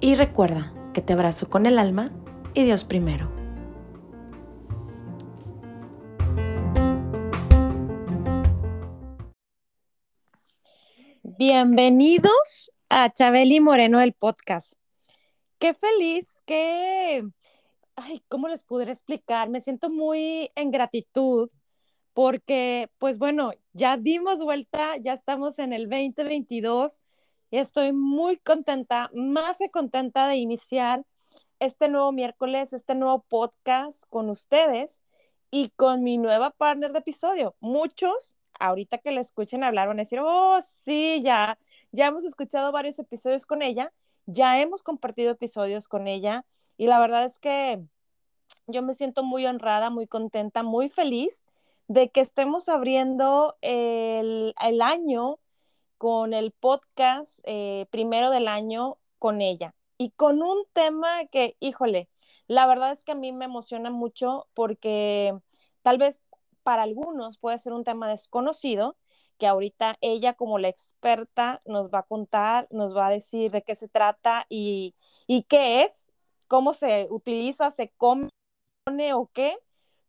y recuerda que te abrazo con el alma y Dios primero. Bienvenidos a Chabeli Moreno el podcast. Qué feliz, qué... Ay, ¿cómo les pudiera explicar? Me siento muy en gratitud porque, pues bueno, ya dimos vuelta, ya estamos en el 2022 y estoy muy contenta, más que contenta de iniciar este nuevo miércoles, este nuevo podcast con ustedes y con mi nueva partner de episodio. Muchos ahorita que la escuchen hablar van a decir, oh, sí, ya, ya hemos escuchado varios episodios con ella, ya hemos compartido episodios con ella y la verdad es que yo me siento muy honrada, muy contenta, muy feliz de que estemos abriendo el, el año con el podcast eh, primero del año con ella. Y con un tema que, híjole, la verdad es que a mí me emociona mucho porque tal vez para algunos puede ser un tema desconocido, que ahorita ella como la experta nos va a contar, nos va a decir de qué se trata y, qué es, cómo se utiliza, se come o qué,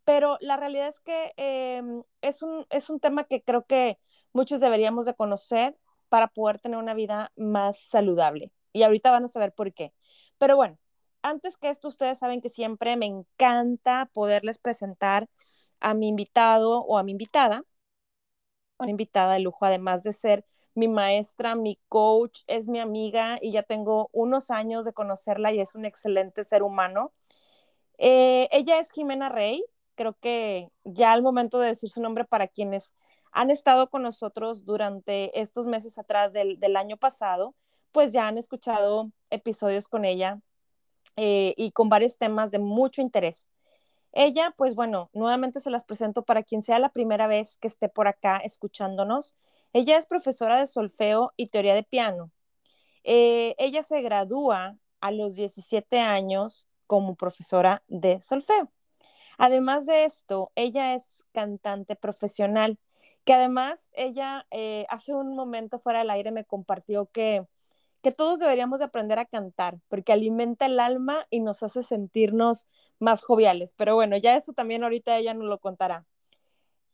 pero la realidad es que em, es, un, es un tema que creo que muchos deberíamos de conocer para poder tener una vida más saludable. Y ahorita van a saber por qué. Pero bueno, antes que esto, ustedes saben que siempre me encanta poderles presentar a mi invitado o a mi invitada, una invitada de lujo, además de ser mi maestra, mi coach, es mi amiga y ya tengo unos años de conocerla y es un excelente ser humano. Eh, ella es Jimena Rey, creo que ya al momento de decir su nombre para quienes han estado con nosotros durante estos meses atrás del, año pasado, pues ya han escuchado episodios con ella eh, y con varios temas de mucho interés. Ella, pues bueno, nuevamente se las presento para quien sea la primera vez que esté por acá escuchándonos. Ella es profesora de solfeo y teoría de piano. Eh, ella se gradúa a los 17 años como profesora de solfeo. Además de esto, ella es cantante profesional, que además ella eh, hace un momento fuera del aire me compartió que que todos deberíamos de aprender a cantar, porque alimenta el alma y nos hace sentirnos más joviales. Pero bueno, ya eso también ahorita ella nos lo contará.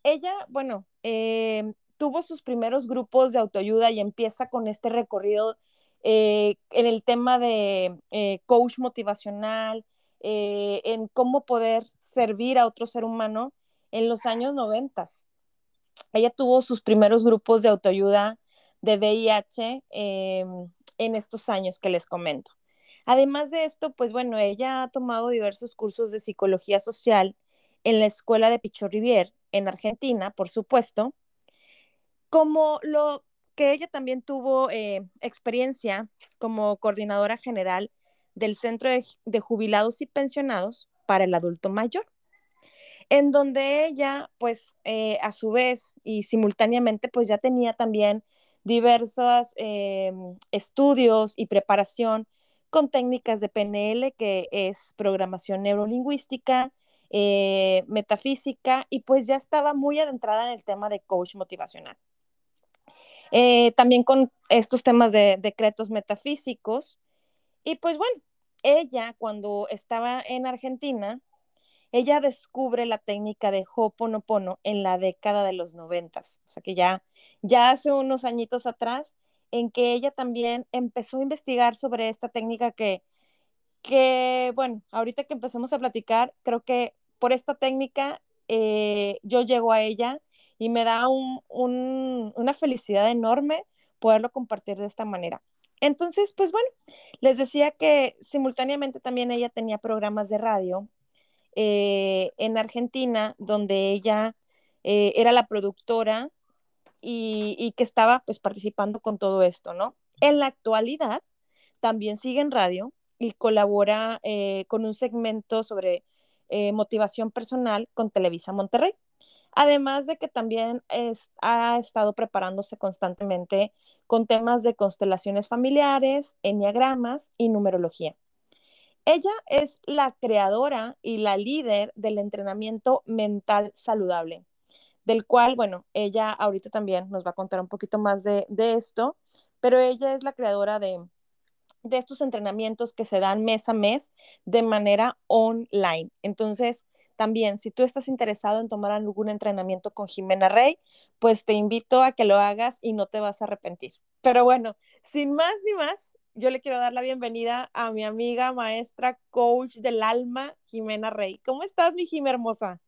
Ella, bueno, eh, tuvo sus primeros grupos de autoayuda y empieza con este recorrido eh, en el tema de coach motivacional, en cómo poder servir a otro ser humano en los años noventas. Ella tuvo sus primeros grupos de autoayuda de VIH en estos años que les comento. Además de esto, pues bueno, ella ha tomado diversos cursos de psicología social en la escuela de Pichot Rivier, en Argentina, por supuesto, como lo que ella también tuvo eh, experiencia como coordinadora general del Centro de, Jubilados y Pensionados para el Adulto Mayor, en donde ella, pues, eh, a su vez y simultáneamente, pues ya tenía también diversos em, estudios y preparación con técnicas de PNL, que es programación neurolingüística, eh, metafísica, y pues ya estaba muy adentrada en el tema de coach motivacional. Eh, también con estos temas de decretos metafísicos. Y pues bueno, ella cuando estaba en Argentina, ella descubre la técnica de Ho'oponopono en la década de los noventas, o sea que ya, ya hace unos añitos atrás, en que ella también empezó a investigar sobre esta técnica que, que bueno, ahorita que empecemos a platicar, creo que por esta técnica eh, yo llego a ella y me da una felicidad enorme poderlo compartir de esta manera. Entonces, pues bueno, les decía que simultáneamente también ella tenía programas de radio eh, en Argentina, donde ella eh, era la productora y, que estaba pues participando con todo esto, ¿no? En la actualidad también sigue en radio y colabora eh, con un segmento sobre motivación personal con Televisa Monterrey. Además de que también ha estado preparándose constantemente con temas de constelaciones familiares, enneagramas y numerología. Ella es la creadora y la líder del entrenamiento mental saludable, del cual, bueno, ella ahorita también nos va a contar un poquito más de, esto, pero ella es la creadora de, de estos entrenamientos que se dan mes a mes de manera online. Entonces, también, si tú estás interesado en tomar algún entrenamiento con Jimena Rey, pues te invito a que lo hagas y no te vas a arrepentir. Pero bueno, sin más ni más, yo le quiero dar la bienvenida a mi amiga, maestra, coach del alma, Jimena Rey. ¿Cómo estás, mi Jimena hermosa?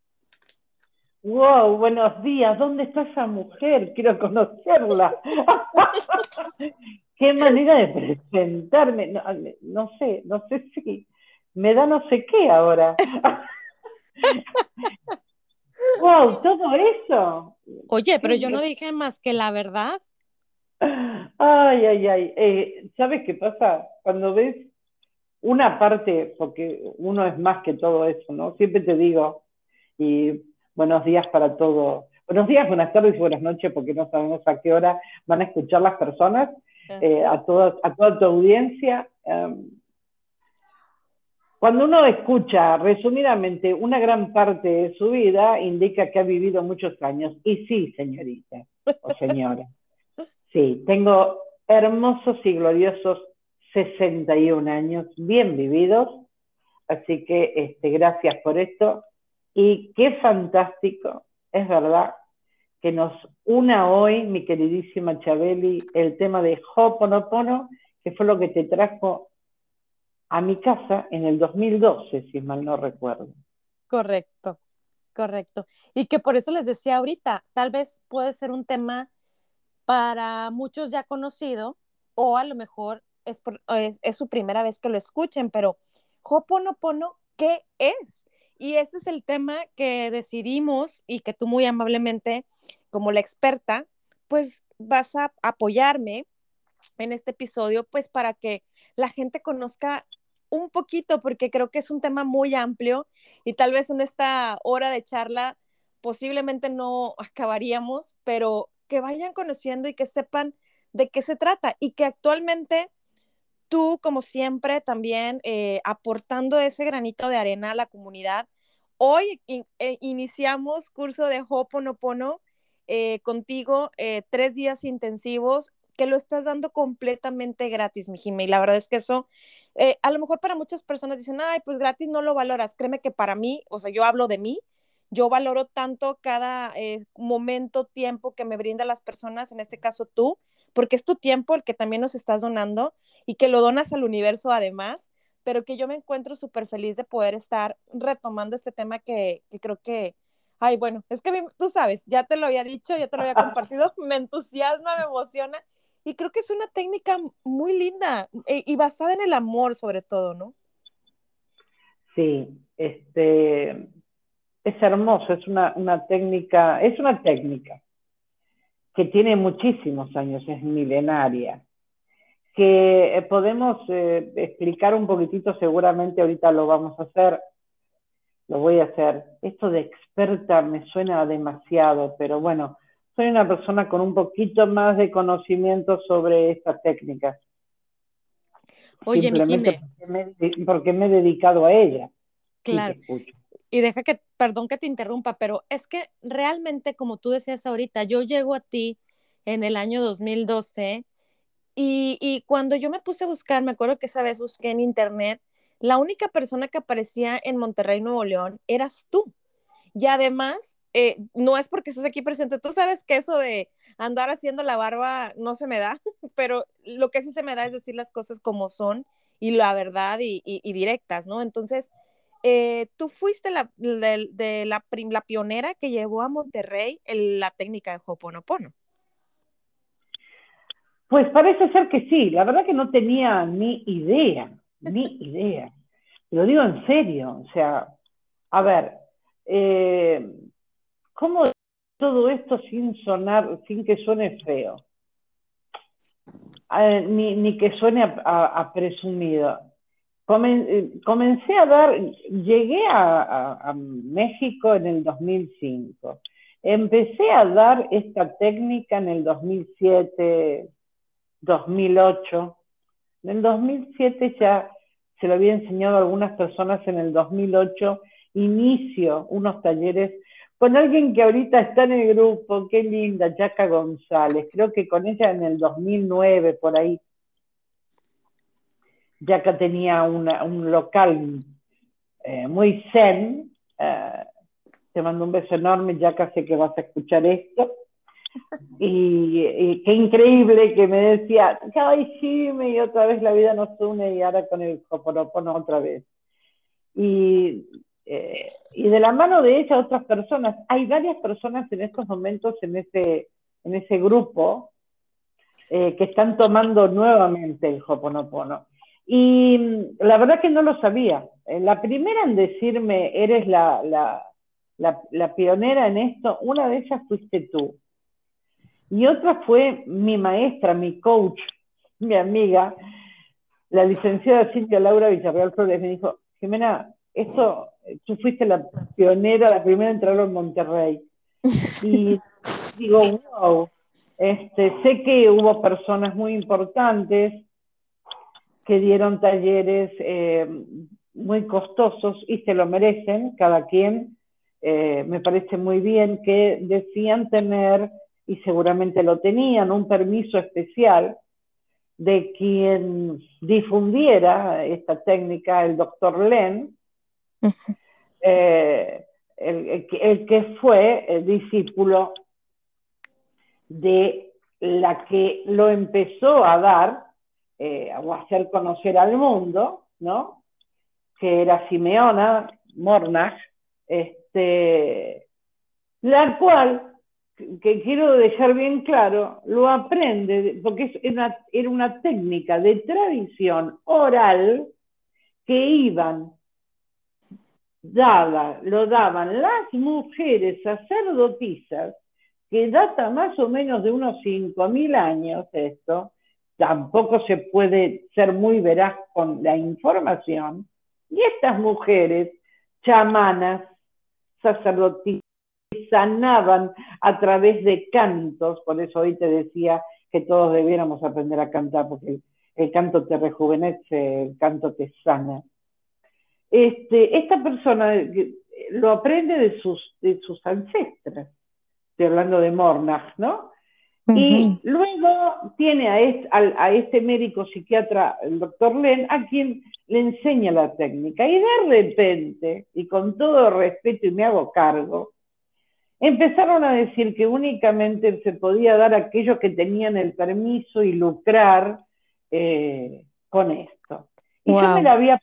Wow, buenos días. ¿Dónde está esa mujer? Quiero conocerla. Qué manera de presentarme. No, no, sé, no sé si me da no sé qué ahora. wow, todo eso. Oye, pero yo no dije más que la verdad. Ay, ay, ay. Eh, ¿Sabes qué pasa? Cuando ves una parte, porque uno es más que todo eso, ¿no? Siempre te digo, y buenos días para todo. Buenos días, buenas tardes y buenas noches, porque no sabemos a qué hora van a escuchar las personas, eh, a, toda, a toda tu audiencia. Em, cuando uno escucha resumidamente una gran parte de su vida, indica que ha vivido muchos años. Y sí, señorita o señora. Sí, tengo hermosos y gloriosos 61 años, bien vividos. Así que este, gracias por esto. Y qué fantástico, es verdad, que nos una hoy, mi queridísima Chabeli, el tema de Hoponopono, que fue lo que te trajo a mi casa en el 2012, si mal no recuerdo. Correcto, correcto. Y que por eso les decía ahorita, tal vez puede ser un tema para muchos ya conocido o a lo mejor es, es, su primera vez que lo escuchen, pero Hoponopono, ¿qué es? Y este es el tema que decidimos y que tú muy amablemente, como la experta, pues vas a apoyarme en este episodio, pues para que la gente conozca un poquito, porque creo que es un tema muy amplio y tal vez en esta hora de charla posiblemente no acabaríamos, pero que vayan conociendo y que sepan de qué se trata y que actualmente tú, como siempre, también eh, aportando ese granito de arena a la comunidad. Hoy eh, iniciamos curso de Hoponopono eh, contigo, tres días intensivos, que lo estás dando completamente gratis, mi Jimmy. Y la verdad es que eso, a lo mejor para muchas personas dicen, ay, pues gratis no lo valoras. Créeme que para mí, o sea, yo hablo de mí, yo valoro tanto cada eh, momento, tiempo que me brinda las personas, en este caso tú, porque es tu tiempo el que también nos estás donando y que lo donas al universo además, pero que yo me encuentro súper feliz de poder estar retomando este tema que, creo que, ay, bueno, es que tú sabes, ya te lo había dicho, ya te lo había compartido, me entusiasma, me emociona y creo que es una técnica muy linda eh, y basada en el amor sobre todo, ¿no? Sí, este, es hermoso, es una, técnica, es una técnica que tiene muchísimos años, es milenaria, que eh, podemos eh, explicar un poquitito, seguramente ahorita lo vamos a hacer, lo voy a hacer. Esto de experta me suena demasiado, pero bueno, soy una persona con un poquito más de conocimiento sobre estas técnicas. Oye, Simplemente porque me, porque me he dedicado a ella. Claro. Y deja que, perdón que te interrumpa, pero es que realmente, como tú decías ahorita, yo llego a ti en el año 2012 y, y cuando yo me puse a buscar, me acuerdo que esa vez busqué en internet, la única persona que aparecía en Monterrey, Nuevo León, eras tú. Y además, eh, no es porque estés aquí presente, tú sabes que eso de andar haciendo la barba no se me da, pero lo que sí se me da es decir las cosas como son y la verdad y, y directas, ¿no? Entonces, eh, tú fuiste la, de, la, la, pionera que llevó a Monterrey la técnica de Hoponopono. Pues parece ser que sí, la verdad que no tenía ni idea, ni idea. Lo digo en serio, o sea, a ver, eh, ¿cómo todo esto sin sonar, sin que suene feo? ni, que suene a presumido comencé a dar, llegué a, México en el 2005. Empecé a dar esta técnica en el 2007, 2008. En el 2007 ya se lo había enseñado a algunas personas en el 2008. Inicio unos talleres con alguien que ahorita está en el grupo, qué linda, Jaca González. Creo que con ella en el 2009, por ahí, Jaca tenía un local eh, muy zen. Eh, te mando un beso enorme, Jaca, sé que vas a escuchar esto. Y, qué increíble que me decía, ay, sí, y otra vez la vida nos une y ahora con el Hoponopono otra vez. Y, eh, y de la mano de ella otras personas, hay varias personas en estos momentos en ese, en ese grupo que están tomando nuevamente el Hoponopono. Y mm, la verdad que no lo sabía. Eh, la primera en decirme, eres la, la, pionera en esto, una de ellas fuiste tú. Y otra fue mi maestra, mi coach, mi amiga, la licenciada Cintia Laura Villarreal Flores, me dijo, Jimena, esto, tú fuiste la pionera, la primera en traerlo en Monterrey. Y digo, wow, este, sé que hubo personas muy importantes, que dieron talleres eh, muy costosos y se lo merecen, cada quien, eh, me parece muy bien, que decían tener, y seguramente lo tenían, un permiso especial de quien difundiera esta técnica, el doctor Len, eh, el, el, que fue el discípulo de la que lo empezó a dar eh, o hacer conocer al mundo, ¿no? Que era Simeona Mornach, este, la cual, que quiero dejar bien claro, lo aprende, porque era una técnica de tradición oral que iban daba, lo daban las mujeres sacerdotisas, que data más o menos de unos 5.000 años esto, tampoco se puede ser muy veraz con la información. Y estas mujeres chamanas, sacerdotisas, sanaban a través de cantos, por eso hoy te decía que todos debiéramos aprender a cantar, porque el, canto te rejuvenece, el canto te sana. Este, esta persona lo aprende de sus, de sus ancestras, estoy hablando de Mornach, ¿no? Y luego tiene a este, médico psiquiatra, el doctor Len, a quien le enseña la técnica. Y de repente, y con todo respeto y me hago cargo, empezaron a decir que únicamente se podía dar a aquellos que tenían el permiso y lucrar eh, con esto. Y, yo me la había,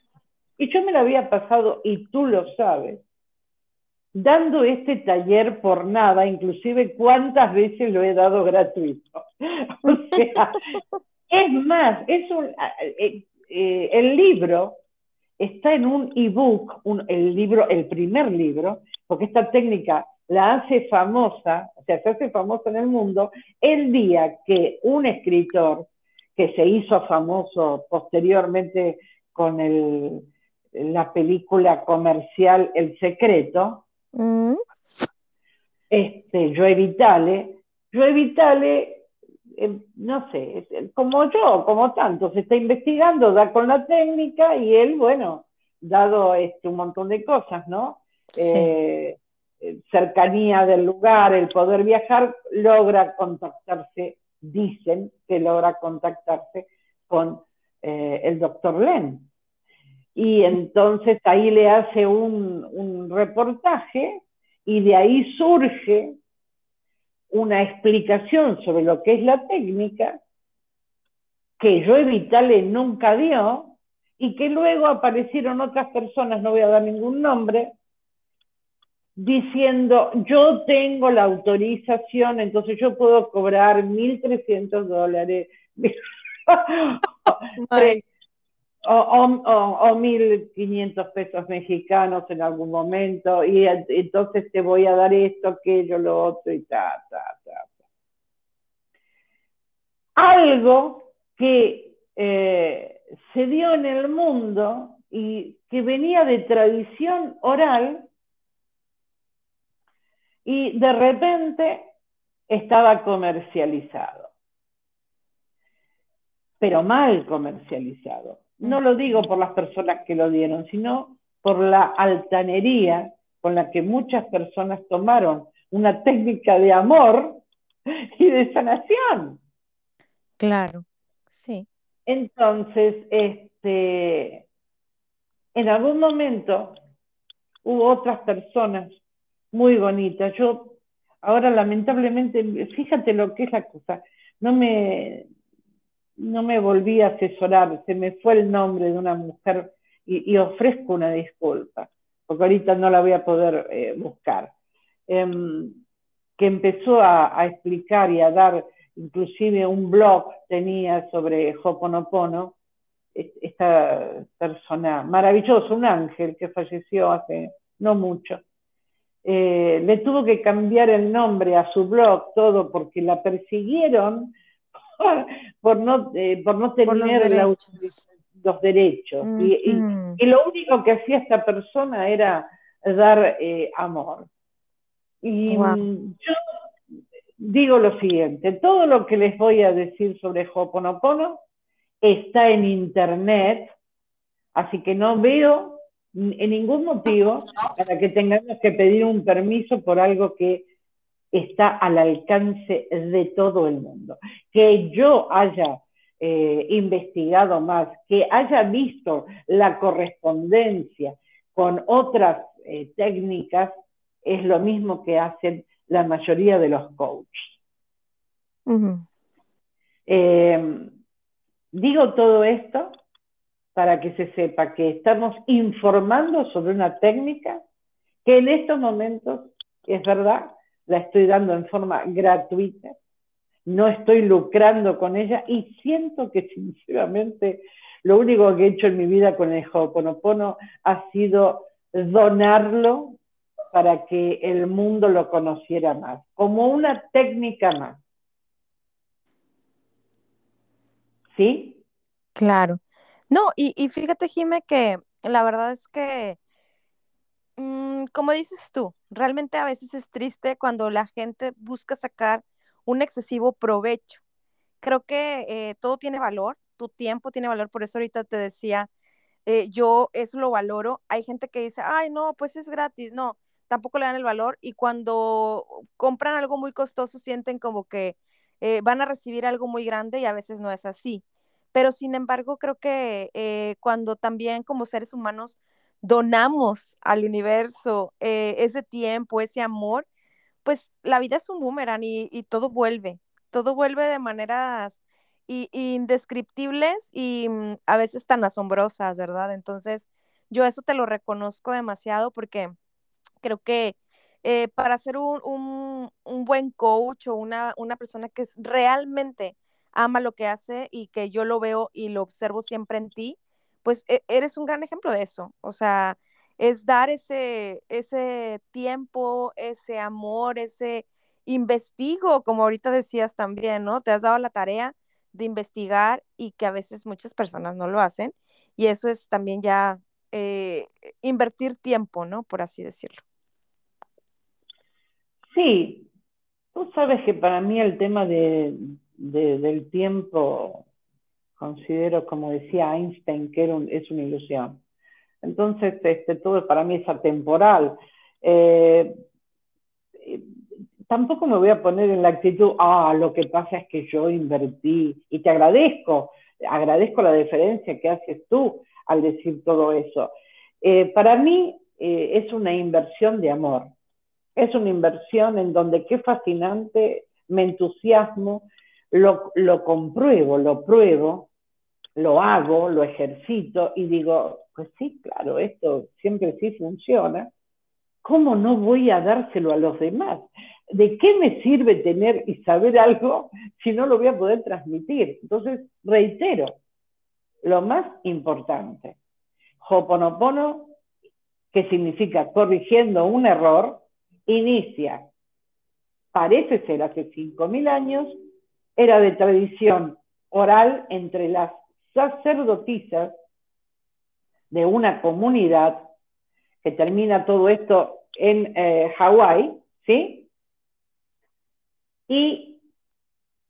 y yo me la había pasado, y tú lo sabes, dando este taller por nada, inclusive cuántas veces lo he dado gratuito. o sea, es más, es un, eh, eh, el libro está en un ebook, el libro, el primer libro, porque esta técnica la hace famosa, o sea, se hace famosa en el mundo el día que un escritor que se hizo famoso posteriormente con el, la película comercial El Secreto, Mm. Este, Joe Vitale, Joe Vitale, eh, no sé, como yo, como tanto, se está investigando, da con la técnica y él, bueno, dado este, un montón de cosas, ¿no? Eh, cercanía del lugar, el poder viajar, logra contactarse, dicen que logra contactarse con eh, el doctor Len. Y entonces ahí le hace un, reportaje y de ahí surge una explicación sobre lo que es la técnica que yo Vitale nunca dio y que luego aparecieron otras personas, no voy a dar ningún nombre, diciendo yo tengo la autorización, entonces yo puedo cobrar 1.300 dólares o, o, o, 1.500 pesos mexicanos en algún momento, y entonces te voy a dar esto, aquello, lo otro, y ta, ta, ta. Algo que eh, se dio en el mundo y que venía de tradición oral y de repente estaba comercializado, pero mal comercializado. No lo digo por las personas que lo dieron, sino por la altanería con la que muchas personas tomaron una técnica de amor y de sanación. Claro, sí. Entonces, este, en algún momento hubo otras personas muy bonitas. Yo ahora lamentablemente, fíjate lo que es la cosa, no me, no me volví a asesorar, se me fue el nombre de una mujer y, ofrezco una disculpa, porque ahorita no la voy a poder eh, buscar, em, que empezó a, explicar y a dar, inclusive un blog tenía sobre Hoponopono, esta persona maravillosa, un ángel que falleció hace no mucho. Eh, le tuvo que cambiar el nombre a su blog, todo, porque la persiguieron por, no, eh, por no tener los derechos. Mm, mm. y, lo único que hacía esta persona era dar eh, amor. Y yo digo lo siguiente, todo lo que les voy a decir sobre Hoponopono está en internet, así que no veo en ningún motivo para que tengamos que pedir un permiso por algo que está al alcance de todo el mundo. Que yo haya eh, investigado más, que haya visto la correspondencia con otras eh, técnicas, es lo mismo que hacen la mayoría de los coaches. Eh, digo todo esto para que se sepa que estamos informando sobre una técnica que en estos momentos, es verdad, la estoy dando en forma gratuita, no estoy lucrando con ella y siento que sinceramente lo único que he hecho en mi vida con el Ho'oponopono ha sido donarlo para que el mundo lo conociera más, como una técnica más. ¿Sí? Claro. No, y, fíjate, Jime, que la verdad es que, mm, como dices tú, realmente a veces es triste cuando la gente busca sacar un excesivo provecho. Creo que eh, todo tiene valor, tu tiempo tiene valor, por eso ahorita te decía, eh, yo eso lo valoro. Hay gente que dice, ay, no, pues es gratis, no, tampoco le dan el valor y cuando compran algo muy costoso sienten como que eh, van a recibir algo muy grande y a veces no es así. Pero sin embargo, creo que cuando también como seres humanos donamos al universo eh, ese tiempo, ese amor, pues la vida es un boomerang y, todo vuelve, todo vuelve de maneras indescriptibles y mm, a veces tan asombrosas, ¿verdad? Entonces, yo eso te lo reconozco demasiado porque creo que eh, para ser un, buen coach o una, una persona que realmente ama lo que hace y que yo lo veo y lo observo siempre en ti, pues e, eres un gran ejemplo de eso. O sea, es dar ese, ese tiempo, ese amor, ese investigo, como ahorita decías también, ¿no? Te has dado la tarea de investigar y que a veces muchas personas no lo hacen. Y eso es también ya eh, invertir tiempo, ¿no? Por así decirlo. Sí, tú sabes que para mí el tema de, del tiempo, considero, como decía Einstein, que es una ilusión. Entonces, este, todo para mí es atemporal. Eh, tampoco me voy a poner en la actitud, ah, lo que pasa es que yo invertí, y te agradezco, agradezco la diferencia que haces tú al decir todo eso. Eh, para mí eh, es una inversión de amor, es una inversión en donde qué fascinante, me entusiasmo, lo, compruebo, lo pruebo, lo hago, lo ejercito y digo, pues sí, claro, esto siempre sí funciona. ¿Cómo no voy a dárselo a los demás? ¿De qué me sirve tener y saber algo si no lo voy a poder transmitir? Entonces, reitero, lo más importante, Hoponopono, que significa corrigiendo un error, inicia, parece ser hace 5.000 años, era de tradición oral entre las sacerdotisas de una comunidad que termina todo esto en eh, Hawái, ¿sí? Y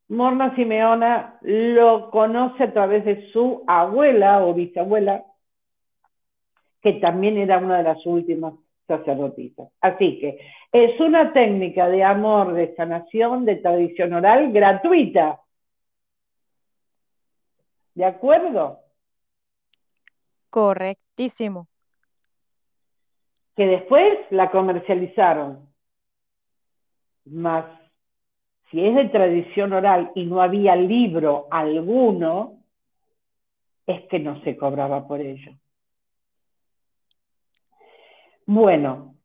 Morna Simeona lo conoce a través de su abuela o bisabuela, que también era una de las últimas sacerdotisas. Así que es una técnica de amor, de sanación, de tradición oral gratuita. ¿De acuerdo? Correctísimo. Que después la comercializaron. Más, si es de tradición oral y no había libro alguno, es que no se cobraba por ello. Bueno,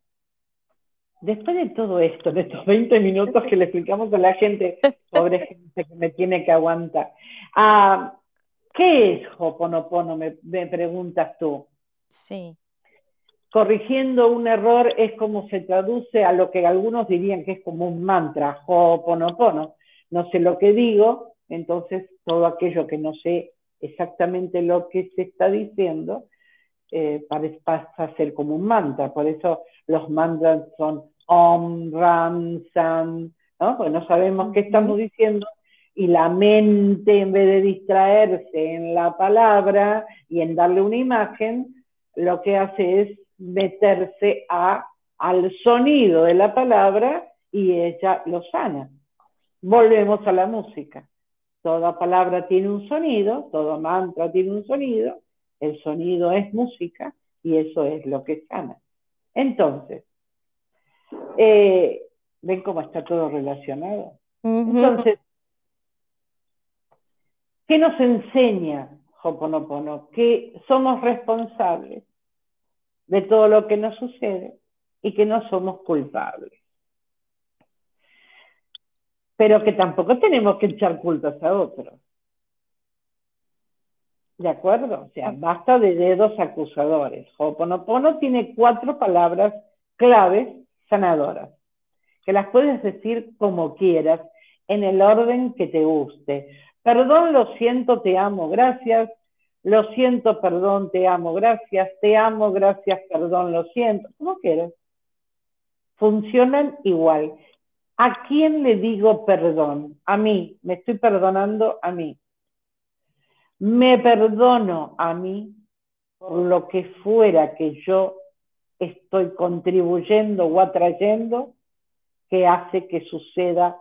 después de todo esto, de estos 20 minutos que le explicamos a la gente, pobre gente que me tiene que aguantar, ah, ¿qué es Hoponopono? Me, me preguntas tú. Sí. Corrigiendo un error es como se traduce a lo que algunos dirían que es como un mantra, Hoponopono. No sé lo que digo, entonces todo aquello que no sé exactamente lo que se está diciendo, eh, pasa a ser como un mantra. Por eso los mantras son Om, Ram, San, ¿no? Porque no sabemos qué estamos diciendo y la mente, en vez de distraerse en la palabra y en darle una imagen, lo que hace es meterse a, al sonido de la palabra y ella lo sana. Volvemos a la música. Toda palabra tiene un sonido, todo mantra tiene un sonido, el sonido es música y eso es lo que sana. Entonces, eh, ¿ven cómo está todo relacionado? Entonces, ¿qué nos enseña Hoponopono? Que somos responsables de todo lo que nos sucede y que no somos culpables. Pero que tampoco tenemos que echar culpas a otros. ¿De acuerdo? O sea, basta de dedos acusadores. Hoponopono tiene cuatro palabras claves sanadoras, que las puedes decir como quieras, en el orden que te guste. Perdón, lo siento, te amo, gracias. Lo siento, perdón, te amo, gracias. Te amo, gracias, perdón, lo siento. Como quieras. Funcionan igual. ¿A quién le digo perdón? A mí. Me estoy perdonando a mí me perdono a mí por lo que fuera que yo estoy contribuyendo o atrayendo que hace que suceda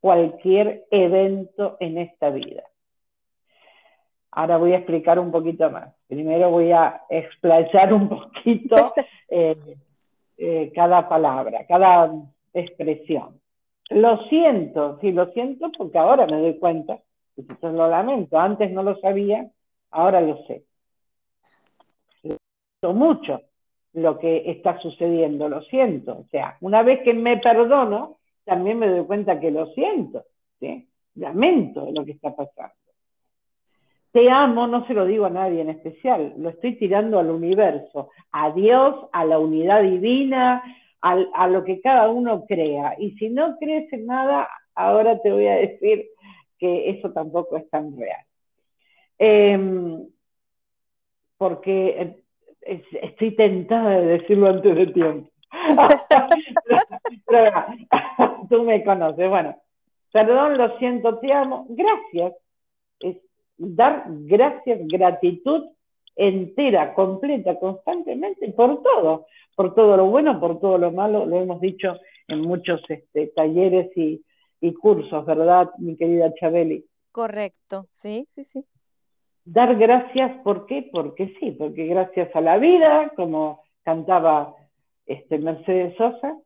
cualquier evento en esta vida. Ahora voy a explicar un poquito más. Primero voy a explayar un poquito eh, eh, cada palabra, cada expresión. Lo siento, sí, lo siento porque ahora me doy cuenta entonces lo lamento, antes no lo sabía, ahora lo sé. Lo mucho lo que está sucediendo, lo siento. O sea, una vez que me perdono, también me doy cuenta que lo siento, ¿sí? Lamento lo que está pasando. Te amo, no se lo digo a nadie en especial, lo estoy tirando al universo, a Dios, a la unidad divina, a lo que cada uno crea. Y si no crees en nada, ahora te voy a decir que eso tampoco es tan real. Em, porque estoy tentada de decirlo antes de tiempo. tú me conoces. Bueno, perdón, lo siento, te amo. Gracias. Es dar gracias, gratitud entera, completa, constantemente, por todo, por todo lo bueno, por todo lo malo, lo hemos dicho en muchos este, talleres y, y cursos, ¿verdad, mi querida Chabeli? Correcto, sí, sí, sí. Dar gracias, ¿por qué? Porque sí, porque gracias a la vida, como cantaba este, Mercedes Sosa,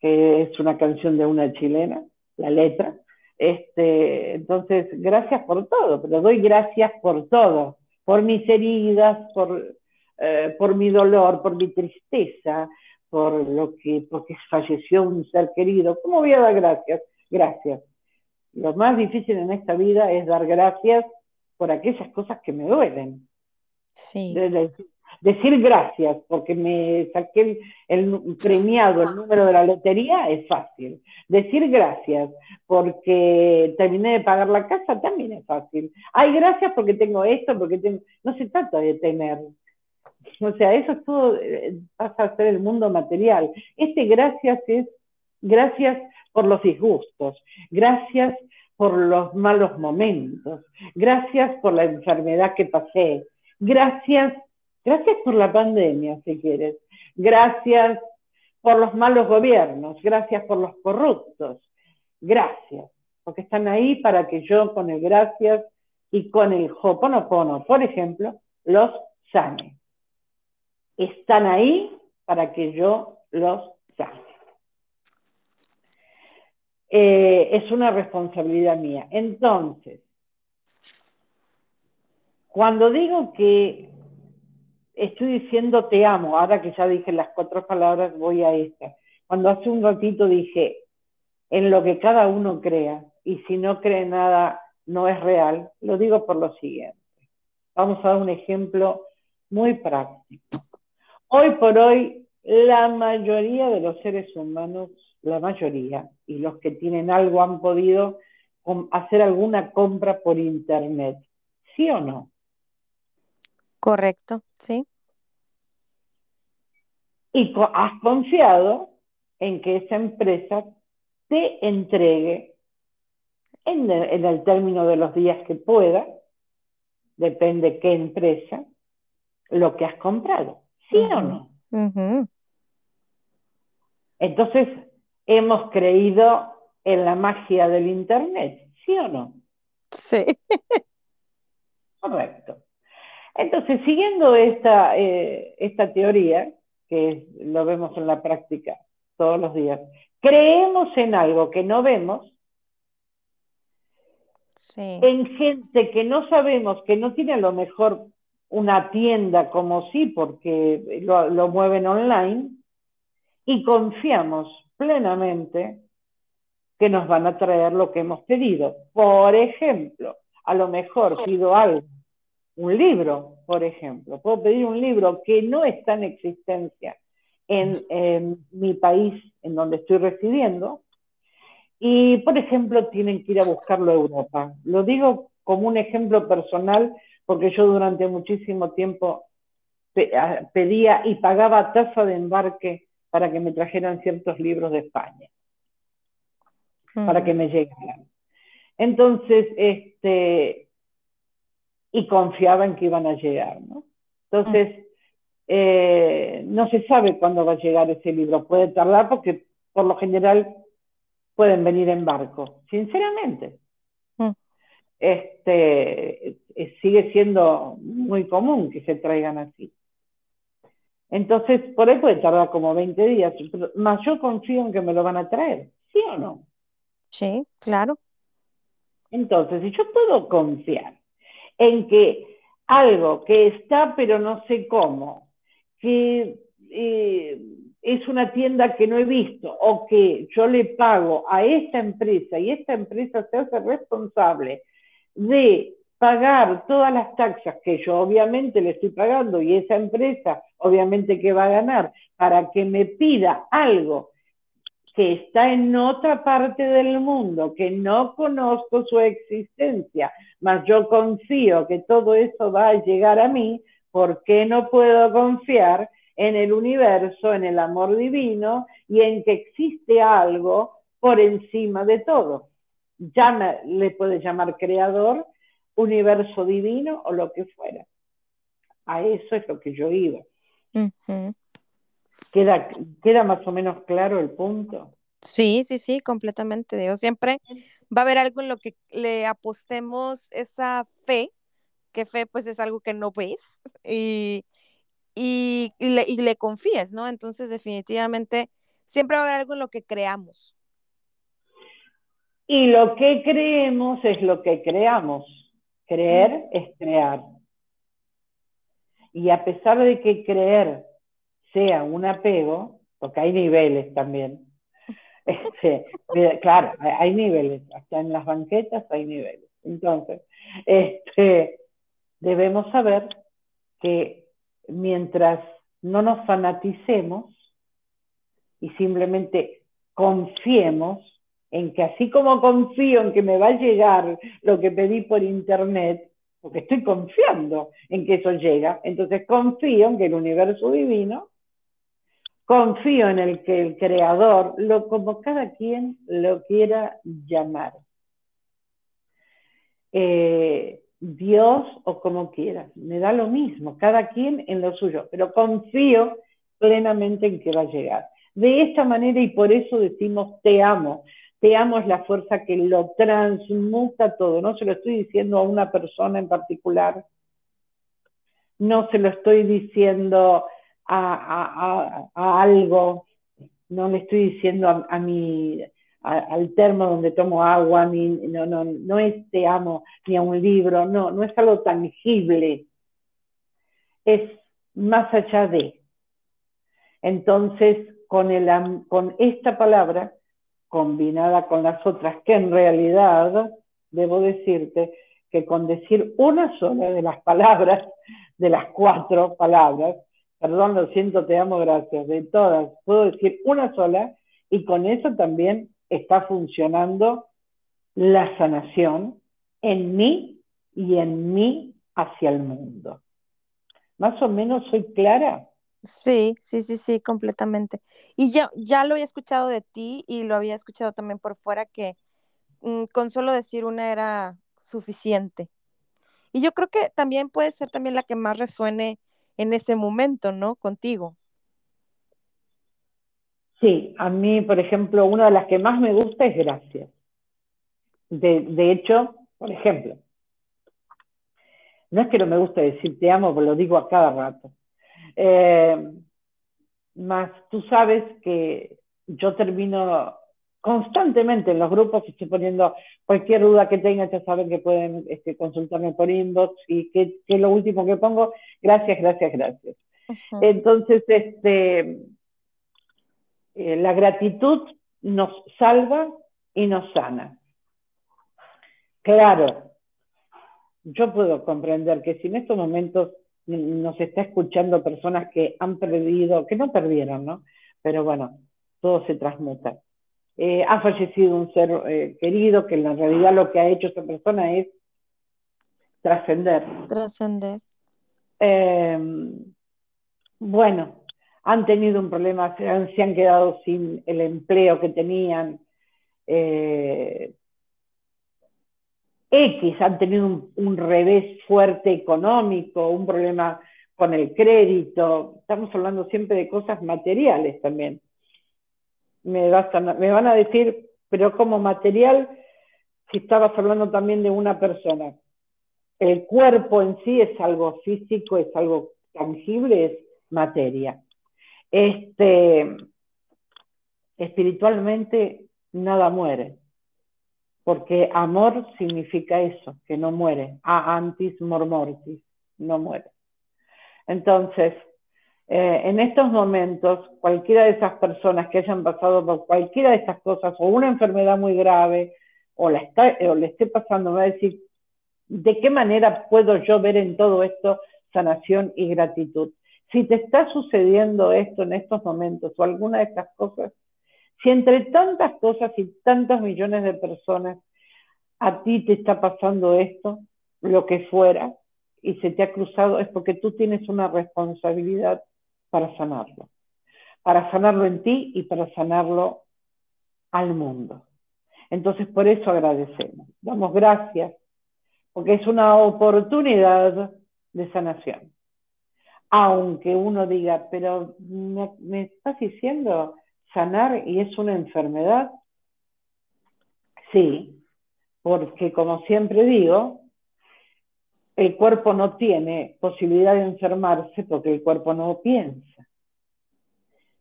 que es una canción de una chilena, la letra. Este, entonces, gracias por todo, pero doy gracias por todo, por mis heridas, por, eh, por mi dolor, por mi tristeza, por lo que, porque falleció un ser querido. ¿Cómo voy a dar gracias? Gracias. Lo más difícil en esta vida es dar gracias por aquellas cosas que me duelen. Sí. decir gracias porque me saqué el, premiado, el número de la lotería, es fácil. Decir gracias porque terminé de pagar la casa también es fácil. Ay, gracias porque tengo esto, porque tengo... No se trata de tener, O sea, eso es todo, eh, pasa a ser el mundo material. Este gracias es gracias por los disgustos, gracias por los malos momentos, gracias por la enfermedad que pasé, gracias, gracias por la pandemia, si quieres, gracias por los malos gobiernos, gracias por los corruptos, gracias, porque están ahí para que yo con el gracias y con el hoponopono, por ejemplo, los sane. Están ahí para que yo los sane. Eh, es una responsabilidad mía. Entonces, cuando digo que estoy diciendo te amo, ahora que ya dije las cuatro palabras, voy a esta. Cuando hace un ratito dije en lo que cada uno crea, y si no cree nada, no es real, lo digo por lo siguiente. Vamos a dar un ejemplo muy práctico. Hoy por hoy, la mayoría de los seres humanos la mayoría, y los que tienen algo han podido hacer alguna compra por internet. ¿Sí o no? Correcto, sí. Y has confiado en que esa empresa te entregue en el, término de los días que pueda, depende qué empresa, lo que has comprado. ¿Sí o no? Entonces, hemos creído en la magia del Internet, ¿sí o no? Sí. Correcto. Entonces, siguiendo esta, eh, esta teoría, que lo vemos en la práctica todos los días, creemos en algo que no vemos, en gente que no sabemos, que no tiene a lo mejor una tienda como sí, porque lo, lo mueven online, y confiamos plenamente que nos van a traer lo que hemos pedido. Por ejemplo, a lo mejor pido algo, un libro, por ejemplo. Puedo pedir un libro que no está en existencia en, mi país, en donde estoy residiendo, y, por ejemplo, tienen que ir a buscarlo a Europa. Lo digo como un ejemplo personal, porque yo durante muchísimo tiempo pedía y pagaba tasa de embarque para que me trajeran ciertos libros de España, para que me llegaran. Entonces, este, y confiaba en que iban a llegar, ¿no? Entonces, eh, no se sabe cuándo va a llegar ese libro, puede tardar porque por lo general pueden venir en barco, sinceramente. Este, eh, sigue siendo muy común que se traigan así. Entonces, por ahí puede tardar como 20 días, pero más yo confío en que me lo van a traer, ¿sí o no? Sí, claro. Entonces, si yo puedo confiar en que algo que está pero no sé cómo, que eh, es una tienda que no he visto o que yo le pago a esta empresa y esta empresa se hace responsable de pagar todas las taxas que yo obviamente le estoy pagando y esa empresa obviamente que va a ganar para que me pida algo que está en otra parte del mundo, que no conozco su existencia, mas yo confío que todo eso va a llegar a mí, ¿por qué no puedo confiar en el universo, en el amor divino y en que existe algo por encima de todo? Ya le puede llamar creador, universo divino o lo que fuera. A eso es lo que yo iba. ¿Queda, ¿Queda más o menos claro el punto? Sí, sí, sí, completamente. Digo, siempre va a haber algo en lo que le apostemos esa fe, que fe pues es algo que no ves y, y, le, y le confíes, ¿no? Entonces definitivamente siempre va a haber algo en lo que creamos. Y lo que creemos es lo que creamos. Creer es crear. Y a pesar de que creer sea un apego, porque hay niveles también, este, claro, hay niveles, hasta en las banquetas hay niveles. Entonces, este, debemos saber que mientras no nos fanaticemos y simplemente confiemos en que así como confío en que me va a llegar lo que pedí por internet, porque estoy confiando en que eso llega. Entonces confío en que el universo divino, confío en el que el creador, lo como cada quien lo quiera llamar. Eh, Dios o como quiera, me da lo mismo, cada quien en lo suyo, pero confío plenamente en que va a llegar. De esta manera y por eso decimos te amo. Te amo es la fuerza que lo transmuta todo. No se lo estoy diciendo a una persona en particular. No se lo estoy diciendo a, algo. No le estoy diciendo a, mi, al termo donde tomo agua, no, no, no es te amo ni a un libro, no, no es algo tangible, es más allá de. Entonces, con, el, con esta palabra, combinada con las otras, que en realidad, debo decirte, que con decir una sola de las palabras, de las cuatro palabras, perdón, lo siento, te amo, gracias, de todas, puedo decir una sola y con eso también está funcionando la sanación en mí y en mí hacia el mundo. Más o menos soy clara. Sí, sí, sí, sí, completamente. Y ya, ya lo había escuchado de ti y lo había escuchado también por fuera que mm, con solo decir una era suficiente. Y yo creo que también puede ser también la que más resuene en ese momento, ¿no? Contigo. Sí, a mí, por ejemplo, una de las que más me gusta es gracias. De, hecho, por ejemplo, no es que no me guste decir te amo, pero lo digo a cada rato. Eh, más tú sabes que yo termino constantemente en los grupos, estoy poniendo cualquier duda que tengan, ya saben que pueden este, consultarme por inbox y que, es lo último que pongo, gracias, gracias, gracias. Entonces, este, eh, la gratitud nos salva y nos sana. Claro, yo puedo comprender que si en estos momentos nos está escuchando personas que han perdido, que no perdieron, ¿no? Pero bueno, todo se transmuta. Eh, ha fallecido un ser eh, querido que en realidad lo que ha hecho esa persona es trascender. Trascender. bueno, han tenido un problema, se han, quedado sin el empleo que tenían. X han tenido un, revés fuerte económico, un problema con el crédito. Estamos hablando siempre de cosas materiales también. Me, me van a decir, pero como material, si estabas hablando también de una persona. El cuerpo en sí es algo físico, es algo tangible, es materia. Este, espiritualmente nada muere, porque amor significa eso, que no muere, a antis mor mortis, no muere. Entonces, eh, en estos momentos, cualquiera de esas personas que hayan pasado por cualquiera de estas cosas, o una enfermedad muy grave, o, la está, o le esté pasando, me va a decir, ¿de qué manera puedo yo ver en todo esto sanación y gratitud? si te está sucediendo esto en estos momentos o alguna de estas cosas, si entre tantas cosas y tantos millones de personas a ti te está pasando esto, lo que fuera, y se te ha cruzado, es porque tú tienes una responsabilidad para sanarlo, para sanarlo en ti y para sanarlo al mundo. Entonces, por eso agradecemos, damos gracias, porque es una oportunidad de sanación. Aunque uno diga, pero me, estás diciendo sanar y es una enfermedad. Sí, porque como siempre digo, el cuerpo no tiene posibilidad de enfermarse porque el cuerpo no piensa.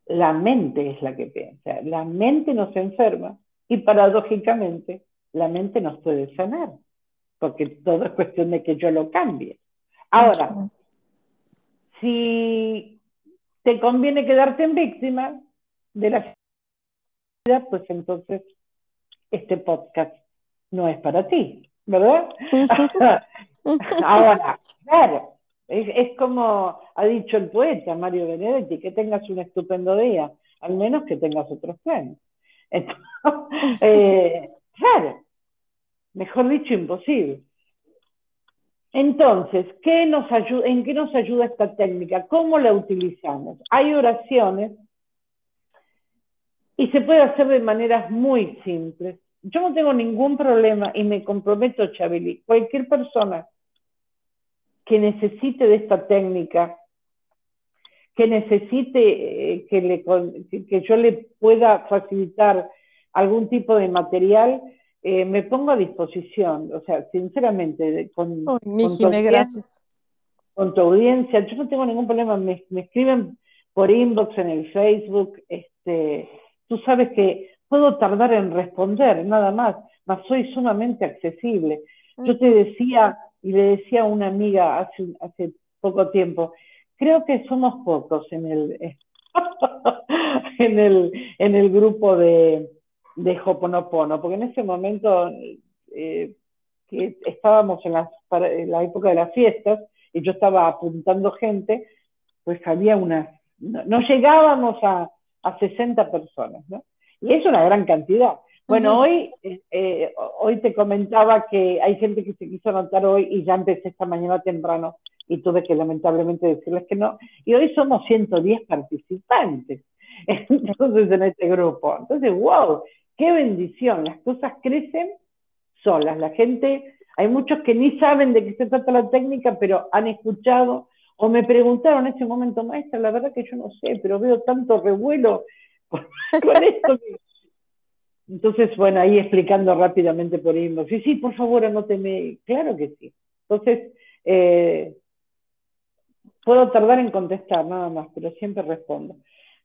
La mente es la que piensa. La mente nos enferma y paradójicamente la mente nos puede sanar, porque todo es cuestión de que yo lo cambie. Ahora, si te conviene quedarte en víctima de la sociedad, pues entonces este podcast no es para ti, ¿verdad? Ahora, claro, es, como ha dicho el poeta Mario Benedetti, que tengas un estupendo día, al menos que tengas otros planes. Eh, claro, mejor dicho, imposible. Entonces, ¿qué nos ayuda, ¿en qué nos ayuda esta técnica? ¿Cómo la utilizamos? Hay oraciones y se puede hacer de maneras muy simples. Yo no tengo ningún problema y me comprometo, Chabeli, cualquier persona que necesite de esta técnica, que necesite eh, que, le, que yo le pueda facilitar algún tipo de material, eh, me pongo a disposición. O sea, sinceramente, con, con, tu gracias. con tu audiencia, yo no tengo ningún problema. Me, me, escriben por inbox en el Facebook. Este, tú sabes que puedo tardar en responder, nada más, mas soy sumamente accesible. Yo te decía, y le decía a una amiga hace, hace poco tiempo, creo que somos pocos en el, en el, en el grupo de, de Hoponopono, porque en ese momento eh, que estábamos en, la época de las fiestas y yo estaba apuntando gente, pues había unas, no, llegábamos a, a, 60 personas, ¿no? Y es una gran cantidad. Bueno, hoy, eh, eh, hoy te comentaba que hay gente que se quiso anotar hoy y ya empecé esta mañana temprano y tuve que lamentablemente decirles que no. Y hoy somos 110 participantes entonces en este grupo. Entonces, wow, qué bendición, las cosas crecen solas. La gente, hay muchos que ni saben de qué se trata la técnica, pero han escuchado o me preguntaron en ese momento, maestra, la verdad que yo no sé, pero veo tanto revuelo con, esto. Entonces, bueno, ahí explicando rápidamente por inbox. Sí, sí, por favor, anóteme. Claro que sí. Entonces, eh, puedo tardar en contestar nada más, pero siempre respondo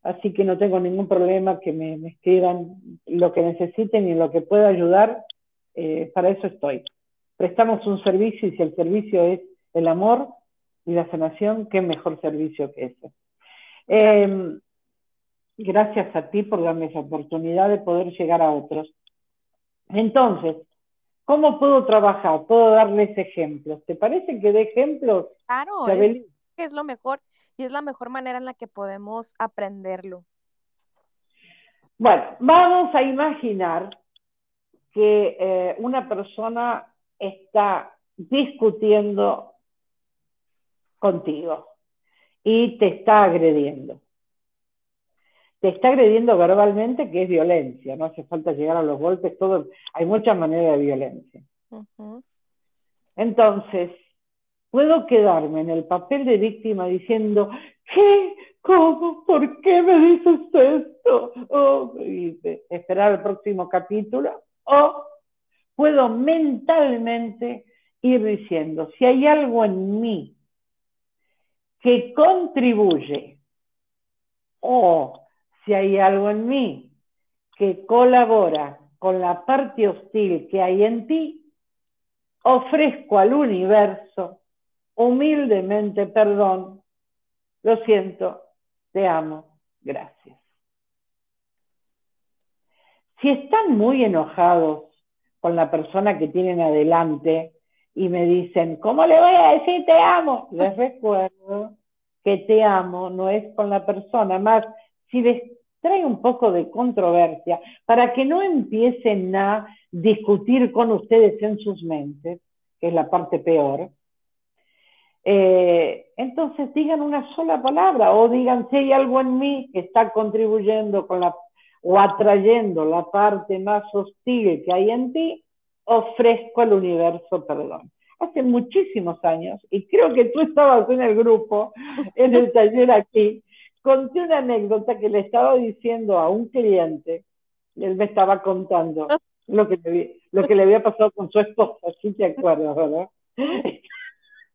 así que no tengo ningún problema que me, escriban lo que necesiten y lo que pueda ayudar, eh, para eso estoy. Prestamos un servicio y si el servicio es el amor y la sanación, qué mejor servicio que ese. Em, gracias a ti por darme esa oportunidad de poder llegar a otros. Entonces, ¿cómo puedo trabajar? Puedo darles ejemplos. ¿Te parece que dé ejemplos? Claro, es, es lo mejor y es la mejor manera en la que podemos aprenderlo. Bueno, vamos a imaginar que eh, una persona está discutiendo contigo y te está agrediendo. Te está agrediendo verbalmente, que es violencia, no hace falta llegar a los golpes, todo, hay muchas maneras de violencia. Entonces, puedo quedarme en el papel de víctima diciendo, ¿qué? ¿Cómo? ¿Por qué me dices esto? Oh, y esperar el próximo capítulo. O puedo mentalmente ir diciendo, si hay algo en mí que contribuye o si hay algo en mí que colabora con la parte hostil que hay en ti, ofrezco al universo humildemente perdón, lo siento, te amo, gracias. Si están muy enojados con la persona que tienen adelante y me dicen, ¿cómo le voy a decir te amo? Les recuerdo que te amo no es con la persona, más si les trae un poco de controversia, para que no empiecen a discutir con ustedes en sus mentes, que es la parte peor, eh, entonces digan una sola palabra o digan si hay algo en mí que está contribuyendo con la o atrayendo la parte más hostil que hay en ti, ofrezco al universo perdón. Hace muchísimos años, y creo que tú estabas en el grupo, en el taller aquí, conté una anécdota que le estaba diciendo a un cliente, y él me estaba contando lo que le, lo que le había pasado con su esposa, si te acuerdas, ¿verdad?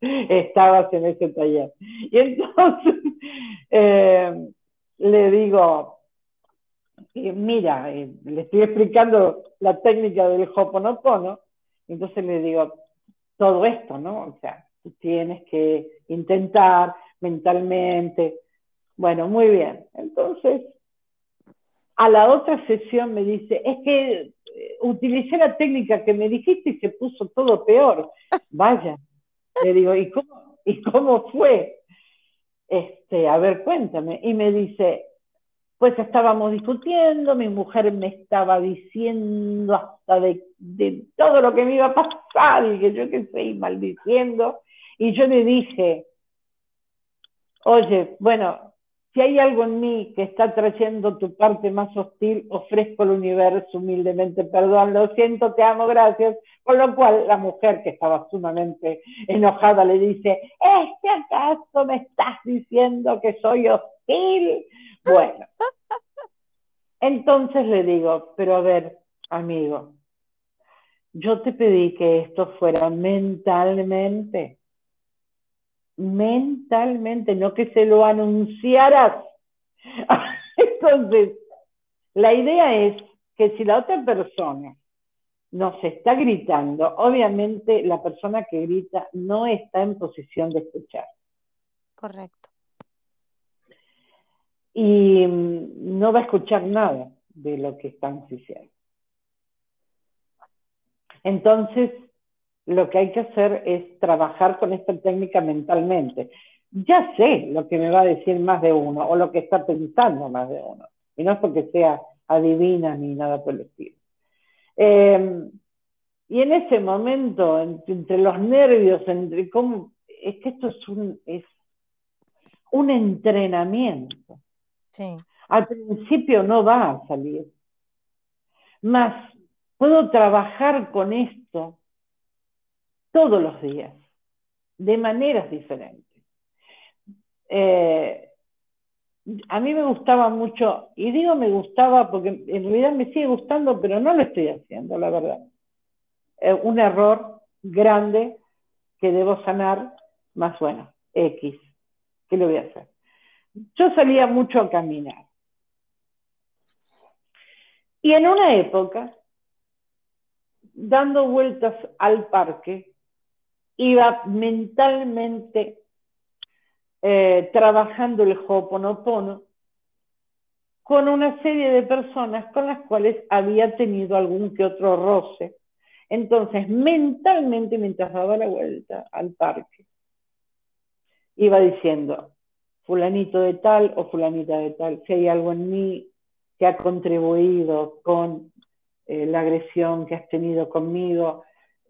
estabas en ese taller. Y entonces eh, le digo, eh, mira, eh, le estoy explicando la técnica del Hoponopono, entonces le digo, todo esto, ¿no? O sea, tú tienes que intentar mentalmente. Bueno, muy bien. Entonces, a la otra sesión me dice, es que utilicé la técnica que me dijiste y se puso todo peor. Vaya, le digo, ¿y cómo, ¿y cómo fue? Este, a ver, cuéntame. Y me dice, pues estábamos discutiendo, mi mujer me estaba diciendo hasta de, todo lo que me iba a pasar y que yo qué sé, y maldiciendo. Y yo le dije, oye, bueno, si hay algo en mí que está trayendo tu parte más hostil, ofrezco al universo humildemente perdón, lo siento, te amo, gracias. Con lo cual la mujer que estaba sumamente enojada le dice, ¿es que acaso me estás diciendo que soy hostil? Bueno, entonces le digo, pero a ver, amigo, yo te pedí que esto fuera mentalmente mentalmente, no que se lo anunciaras. Entonces, la idea es que si la otra persona nos está gritando, obviamente la persona que grita no está en posición de escuchar. Correcto. Y mm, no va a escuchar nada de lo que están diciendo. Entonces, lo que hay que hacer es trabajar con esta técnica mentalmente. Ya sé lo que me va a decir más de uno o lo que está pensando más de uno. Y no es porque sea adivina ni nada por el estilo. Em, y en ese momento, entre, los nervios, entre cómo, es que esto es un, es un entrenamiento. Sí. Al principio no va a salir. Más, puedo trabajar con esto todos los días, de maneras diferentes. Eh, a mí me gustaba mucho, y digo me gustaba porque en realidad me sigue gustando, pero no lo estoy haciendo, la verdad. un error grande que debo sanar, más bueno, X. ¿Qué le voy a hacer? Yo salía mucho a caminar. Y en una época, dando vueltas al parque, iba mentalmente eh, trabajando el Ho'oponopono con una serie de personas con las cuales había tenido algún que otro roce. Entonces, mentalmente, mientras daba la vuelta al parque, iba diciendo, fulanito de tal o fulanita de tal, si hay algo en mí que ha contribuido con eh, la agresión que has tenido conmigo,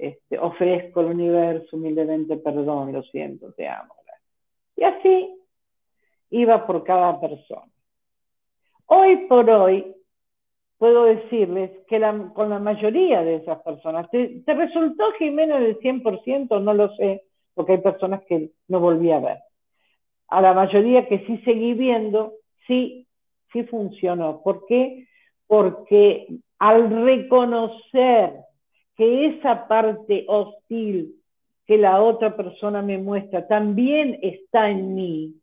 este, ofrezco al universo humildemente perdón, lo siento, te amo. Y así iba por cada persona. Hoy por hoy puedo decirles que con la mayoría de esas personas, ¿te, resultó Jimena del 100%? No lo sé, porque hay personas que no volví a ver. A la mayoría que sí seguí viendo, sí, sí funcionó. ¿Por qué? Porque al reconocer que esa parte hostil que la otra persona me muestra también está en mí,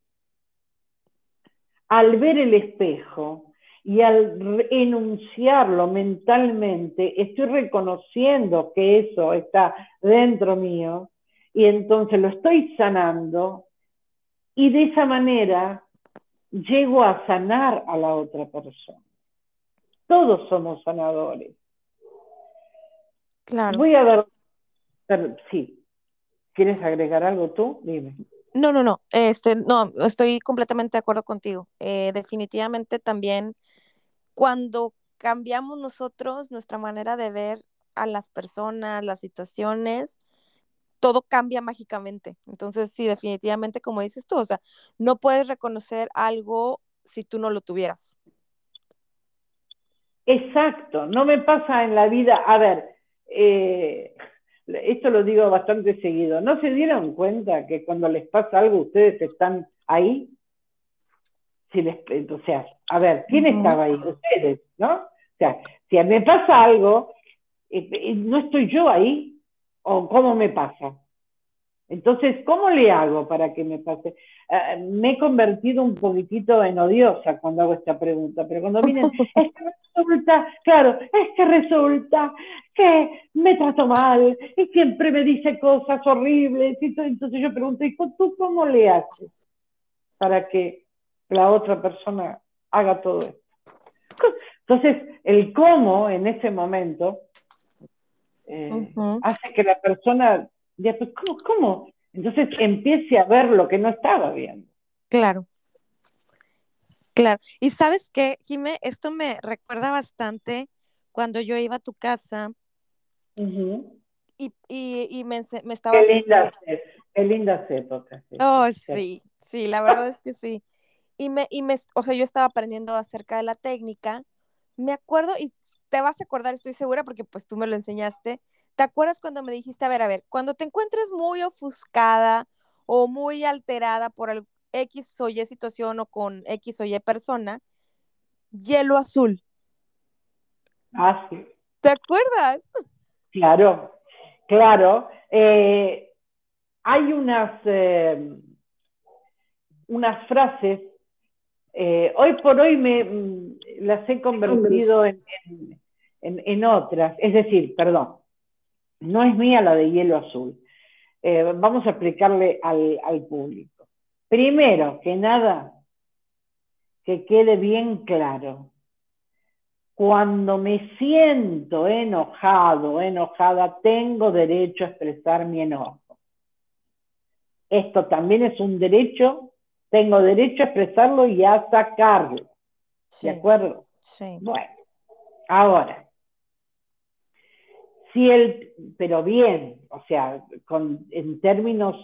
al ver el espejo y al enunciarlo mentalmente, estoy reconociendo que eso está dentro mío y entonces lo estoy sanando y de esa manera llego a sanar a la otra persona. Todos somos sanadores. Voy a dar, sí. ¿Quieres agregar algo tú? Dime. No, no, no, este, no, estoy completamente de acuerdo contigo. Eh, definitivamente también cuando cambiamos nosotros nuestra manera de ver a las personas, las situaciones, todo cambia mágicamente. Entonces, sí, definitivamente, como dices tú, o sea, no puedes reconocer algo si tú no lo tuvieras. Exacto, no me pasa en la vida, a ver, eh, esto lo digo bastante seguido, ¿no se dieron cuenta que cuando les pasa algo ustedes están ahí? Si les, o sea, a ver, ¿quién estaba ahí? Ustedes, ¿no? O sea, si me pasa algo, eh, eh, no estoy yo ahí, o cómo me pasa. Entonces, ¿cómo le hago para que me pase? Ah, me he convertido un poquitito en odiosa cuando hago esta pregunta, pero cuando vienen, es que resulta, claro, es que resulta que me trato mal y siempre me dice cosas horribles. Y entonces yo pregunto, ¿y tú cómo le haces para que la otra persona haga todo esto? Entonces, el cómo en ese momento eh, hace que la persona ya, pues, ¿cómo, ¿cómo? Entonces empiece a ver lo que no estaba viendo. Claro. Claro. Y sabes qué, Jime, esto me recuerda bastante cuando yo iba a tu casa y, y, me, me estaba... Qué lindas, qué lindas épocas. Oh, sí, sí, la verdad es que sí. Y me, y me, o sea, yo estaba aprendiendo acerca de la técnica. Me acuerdo, y te vas a acordar, estoy segura, porque pues tú me lo enseñaste. ¿Te acuerdas cuando me dijiste, a ver, a ver, cuando te encuentres muy ofuscada o muy alterada por el X o Y situación o con X o Y persona, hielo azul? Ah, sí. ¿Te acuerdas? Claro, claro. Eh, hay unas, eh, unas frases, eh, hoy por hoy me mm, las he convertido en, en, otras, es decir, perdón, no es mía la de hielo azul. vamos a explicarle al, al público. Primero que nada, que quede bien claro, cuando me siento enojado, enojada, tengo derecho a expresar mi enojo. Esto también es un derecho, tengo derecho a expresarlo y a sacarlo. ¿De acuerdo? Sí. Bueno, ahora, si el, pero bien, o sea, con, en términos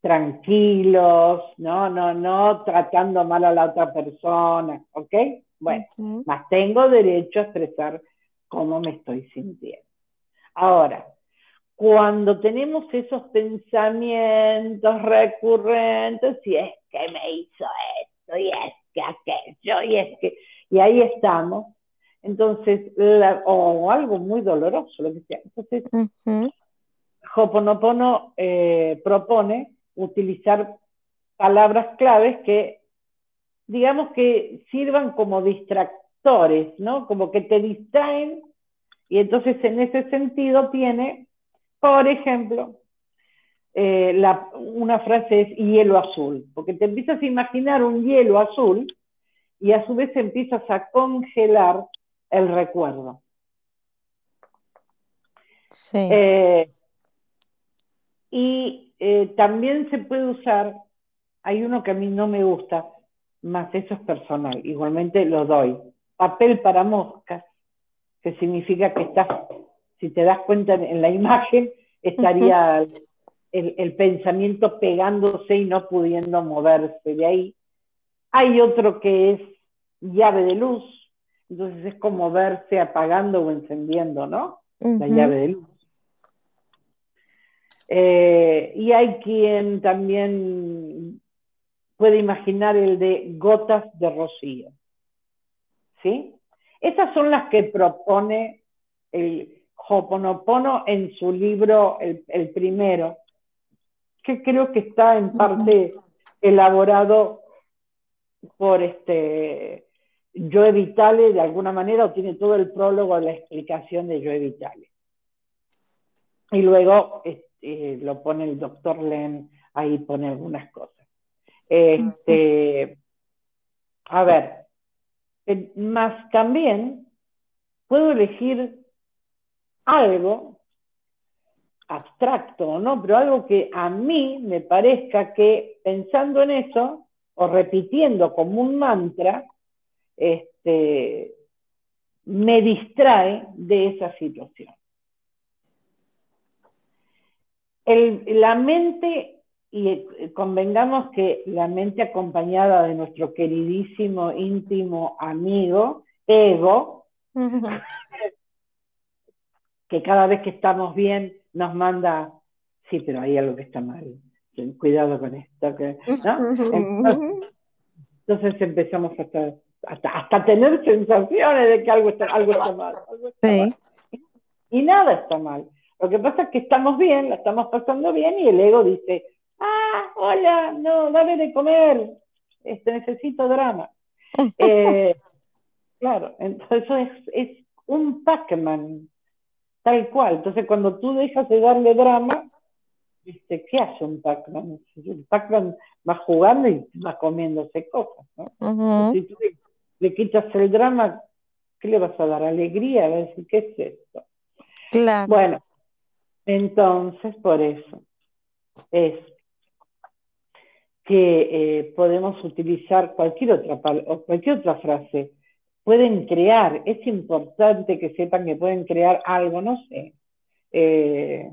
tranquilos, no, no, no tratando mal a la otra persona, ¿ok? Bueno, más tengo derecho a expresar cómo me estoy sintiendo. Ahora, cuando tenemos esos pensamientos recurrentes, y es que me hizo esto, y es que aquello, y es que, y ahí estamos, entonces, o algo muy doloroso, lo que sea. Entonces, Hoponopono eh, propone utilizar palabras claves que digamos que sirvan como distractores, ¿no? Como que te distraen y entonces en ese sentido tiene, por ejemplo, eh, una frase es hielo azul, porque te empiezas a imaginar un hielo azul y a su vez empiezas a congelar el recuerdo. Sí. Eh, y eh, también se puede usar, hay uno que a mí no me gusta, más eso es personal. Igualmente lo doy. Papel para moscas, que significa que estás, si te das cuenta en la imagen, estaría el, pensamiento pegándose y no pudiendo moverse de ahí. Hay otro que es llave de luz, entonces es como verse apagando o encendiendo, ¿no? La llave de luz. Eh, y hay quien también puede imaginar el de gotas de rocío. ¿Sí? Esas son las que propone el Hoponopono en su libro, el, primero, que creo que está en parte elaborado por este Joe Vitale de alguna manera, o tiene todo el prólogo de la explicación de Joe Vitale. Y luego este, lo pone el doctor Len, ahí pone algunas cosas. Este, a ver, más también puedo elegir algo abstracto, ¿no? Pero algo que a mí me parezca que pensando en eso o repitiendo como un mantra, este, me distrae de esa situación. la mente y eh, convengamos que la mente acompañada de nuestro queridísimo, íntimo amigo, ego, que cada vez que estamos bien nos manda, sí, pero hay algo que está mal, cuidado con esto, entonces, empezamos hasta, hasta, tener sensaciones de que algo está, algo está mal. Y nada está mal. Lo que pasa es que estamos bien, la estamos pasando bien y el ego dice, ah, hola, no, dame de comer, este, necesito drama. Eh, claro, entonces eso es, es un Pac-Man, tal cual. Entonces cuando tú dejas de darle drama, este, ¿qué hace un Pac-Man? El Pac-Man va jugando y va comiéndose cosas, ¿no? Si tú le, quitas el drama, ¿qué le vas a dar? Alegría, va a decir, ¿qué es esto? Claro. Bueno, entonces por eso es que eh, podemos utilizar cualquier otra, cualquier otra frase. Pueden crear, es importante que sepan que pueden crear algo, no sé, eh,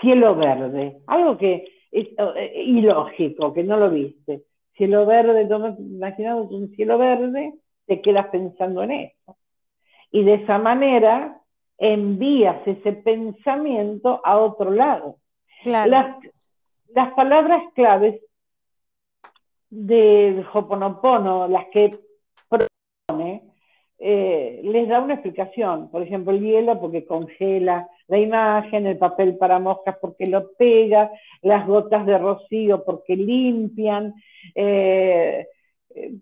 cielo verde, algo que es eh, ilógico, que no lo viste. Cielo verde, imaginamos un cielo verde, te quedas pensando en eso. Y de esa manera envías ese pensamiento a otro lado. Las, las palabras claves del Hoponopono, las que eh, les da una explicación. Por ejemplo, el hielo porque congela la imagen, el papel para moscas porque lo pega, las gotas de rocío porque limpian, eh, eh,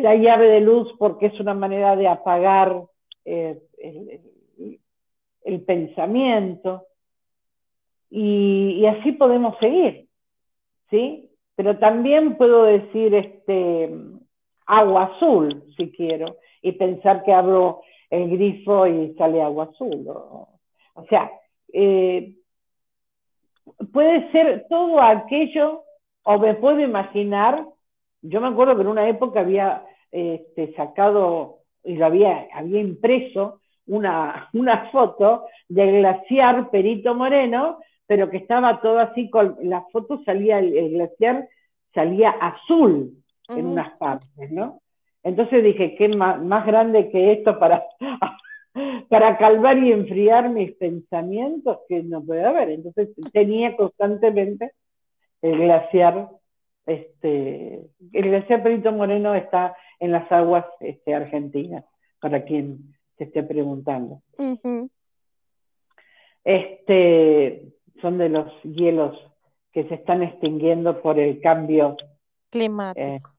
la llave de luz porque es una manera de apagar el, pensamiento. Y, y así podemos seguir, ¿sí? pero también puedo decir este, agua azul, si quiero, y pensar que abro el grifo y sale agua azul. O, sea, eh, puede ser todo aquello, o me puedo imaginar, yo me acuerdo que en una época había este, sacado y lo había, había impreso una, una foto del glaciar Perito Moreno pero que estaba todo así, con la foto salía, el, glaciar salía azul en unas partes, ¿no? Entonces dije, ¿qué más, grande que esto para, para calmar y enfriar mis pensamientos que no puede haber? Entonces tenía constantemente el glaciar, este, el glaciar Perito Moreno está en las aguas este, argentinas, para quien se esté preguntando. Este, son de los hielos que se están extinguiendo por el cambio climático.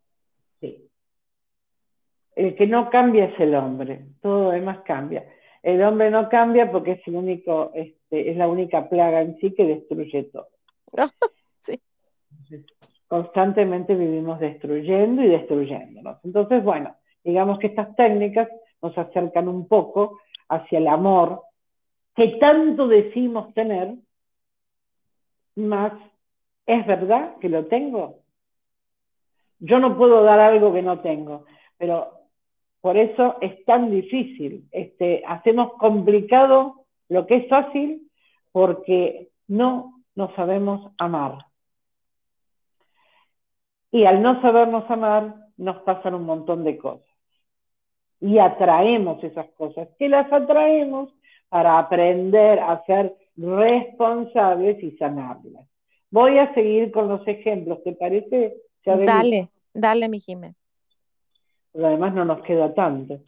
El que no cambia es el hombre, todo lo demás cambia. El hombre no cambia porque es el único, este, es la única plaga en sí que destruye todo. sí. constantemente vivimos destruyendo y destruyéndonos. Entonces, bueno, digamos que estas técnicas nos acercan un poco hacia el amor que tanto decimos tener, más, ¿es verdad que lo tengo? Yo no puedo dar algo que no tengo, pero por eso es tan difícil. Este, hacemos complicado lo que es fácil porque no nos sabemos amar. Y al no sabernos amar, nos pasan un montón de cosas. Y atraemos esas cosas, que las atraemos para aprender a ser responsables y sanarlas. Voy a seguir con los ejemplos, ¿te parece? Dale, dale, mi Jimé. Además no nos queda tanto.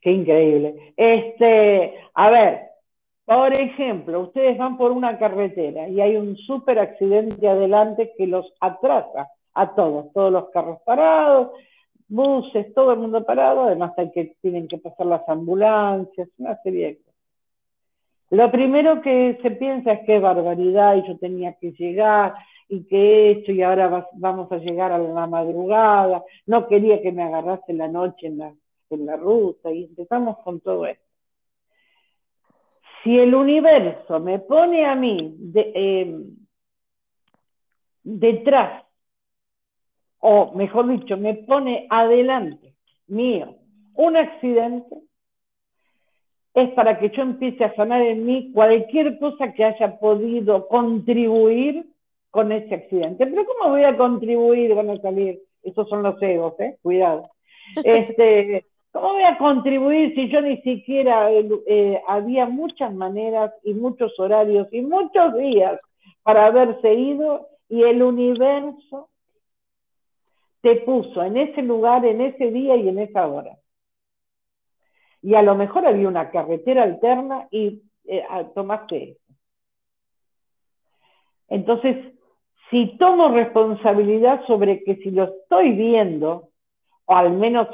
Qué increíble. Este, a ver, por ejemplo, ustedes van por una carretera y hay un súper accidente adelante que los atrasa a todos, todos los carros parados, buses, todo el mundo parado, además hay que, tienen que pasar las ambulancias, una serie de cosas. Lo primero que se piensa es que barbaridad y yo tenía que llegar y que esto y ahora vamos a llegar a la madrugada, no quería que me agarrase la noche en la, en la ruta y empezamos con todo esto. Si el universo me pone a mí em, detrás, o mejor dicho, me pone adelante mío un accidente, es para que yo empiece a sanar en mí cualquier cosa que haya podido contribuir con ese accidente. Pero ¿cómo voy a contribuir? Van a salir, esos son los egos, ¿eh? Cuidado. Este, ¿Cómo voy a contribuir si yo ni siquiera eh, había muchas maneras y muchos horarios y muchos días para haberse ido y el universo te puso en ese lugar, en ese día y en esa hora? y a lo mejor había una carretera alterna y eh, ah, tomaste eso. Entonces, si tomo responsabilidad sobre que si lo estoy viendo, o al menos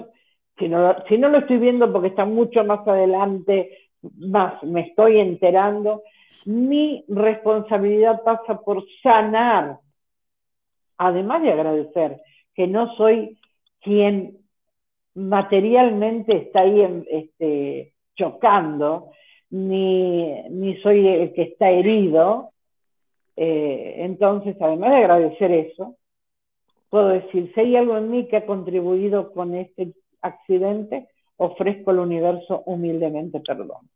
si no, si no lo estoy viendo porque está mucho más adelante, más me estoy enterando, mi responsabilidad pasa por sanar, además de agradecer que no soy quien materialmente está ahí este, chocando, ni, soy el que está herido. Eh, entonces, además de agradecer eso, puedo decir, si hay algo en mí que ha contribuido con este accidente, ofrezco al universo humildemente perdón.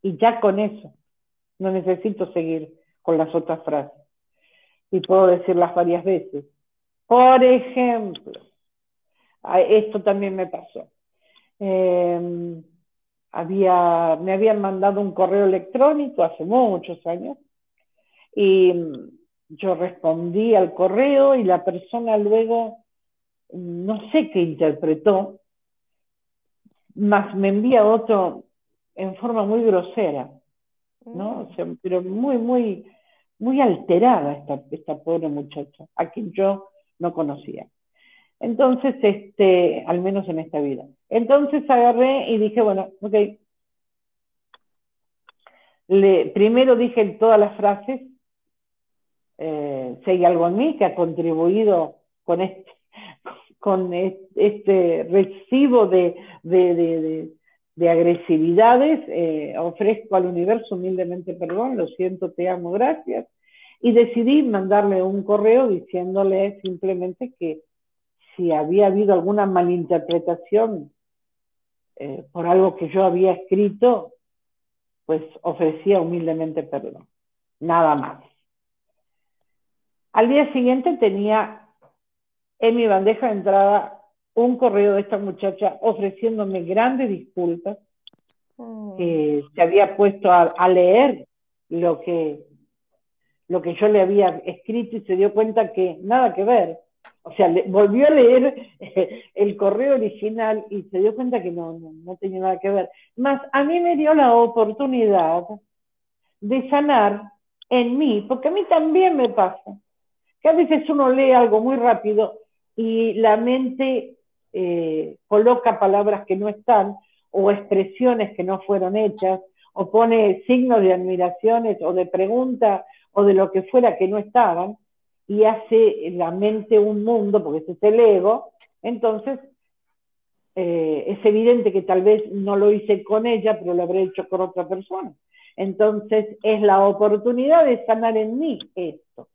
Y ya con eso, no necesito seguir con las otras frases. Y puedo decirlas varias veces. Por ejemplo, esto también me pasó. Em, había, me habían mandado un correo electrónico hace muchos años y yo respondí al correo y la persona luego, no sé qué interpretó, más me envía otro en forma muy grosera, ¿no? Mm. pero muy, muy, muy alterada esta, esta pobre muchacha, a quien yo no conocía. Entonces, este, al menos en esta vida. Entonces agarré y dije, bueno, ok. Le, primero dije todas las frases, eh, si hay algo en mí que ha contribuido con este, con este recibo de, de, agresividades, eh, ofrezco al universo humildemente perdón, lo siento, te amo, gracias. Y decidí mandarle un correo diciéndole simplemente que si había habido alguna malinterpretación eh, por algo que yo había escrito, pues ofrecía humildemente perdón. Nada más. Al día siguiente tenía en mi bandeja de entrada un correo de esta muchacha ofreciéndome grandes disculpas, mm. que se había puesto a, a, leer lo que, lo que yo le había escrito y se dio cuenta que nada que ver, o sea, volvió a leer el correo original y se dio cuenta que no, no, tenía nada que ver. Más a mí me dio la oportunidad de sanar en mí, porque a mí también me pasa, que a veces uno lee algo muy rápido y la mente eh, coloca palabras que no están o expresiones que no fueron hechas o pone signos de admiraciones o de pregunta o de lo que fuera que no estaban y hace la mente un mundo, porque ese es el ego, entonces eh, es evidente que tal vez no lo hice con ella, pero lo habré hecho con otra persona. Entonces es la oportunidad de sanar en mí esto.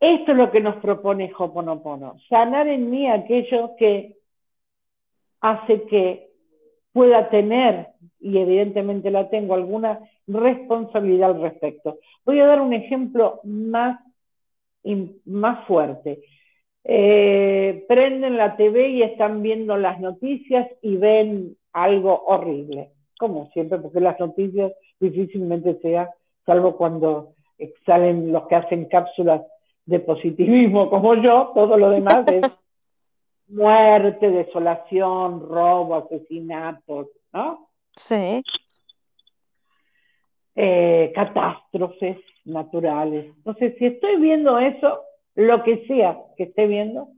Esto es lo que nos propone Hoponopono, sanar en mí aquello que hace que pueda tener, y evidentemente la tengo, alguna responsabilidad al respecto. Voy a dar un ejemplo más, más fuerte. Eh, prenden la TV y están viendo las noticias y ven algo horrible, como siempre, porque las noticias difícilmente sea, salvo cuando salen los que hacen cápsulas de positivismo como yo, todo lo demás es muerte, desolación, robo, asesinatos, ¿no? Sí. Eh, catástrofes naturales. Entonces, si estoy viendo eso, lo que sea que esté viendo,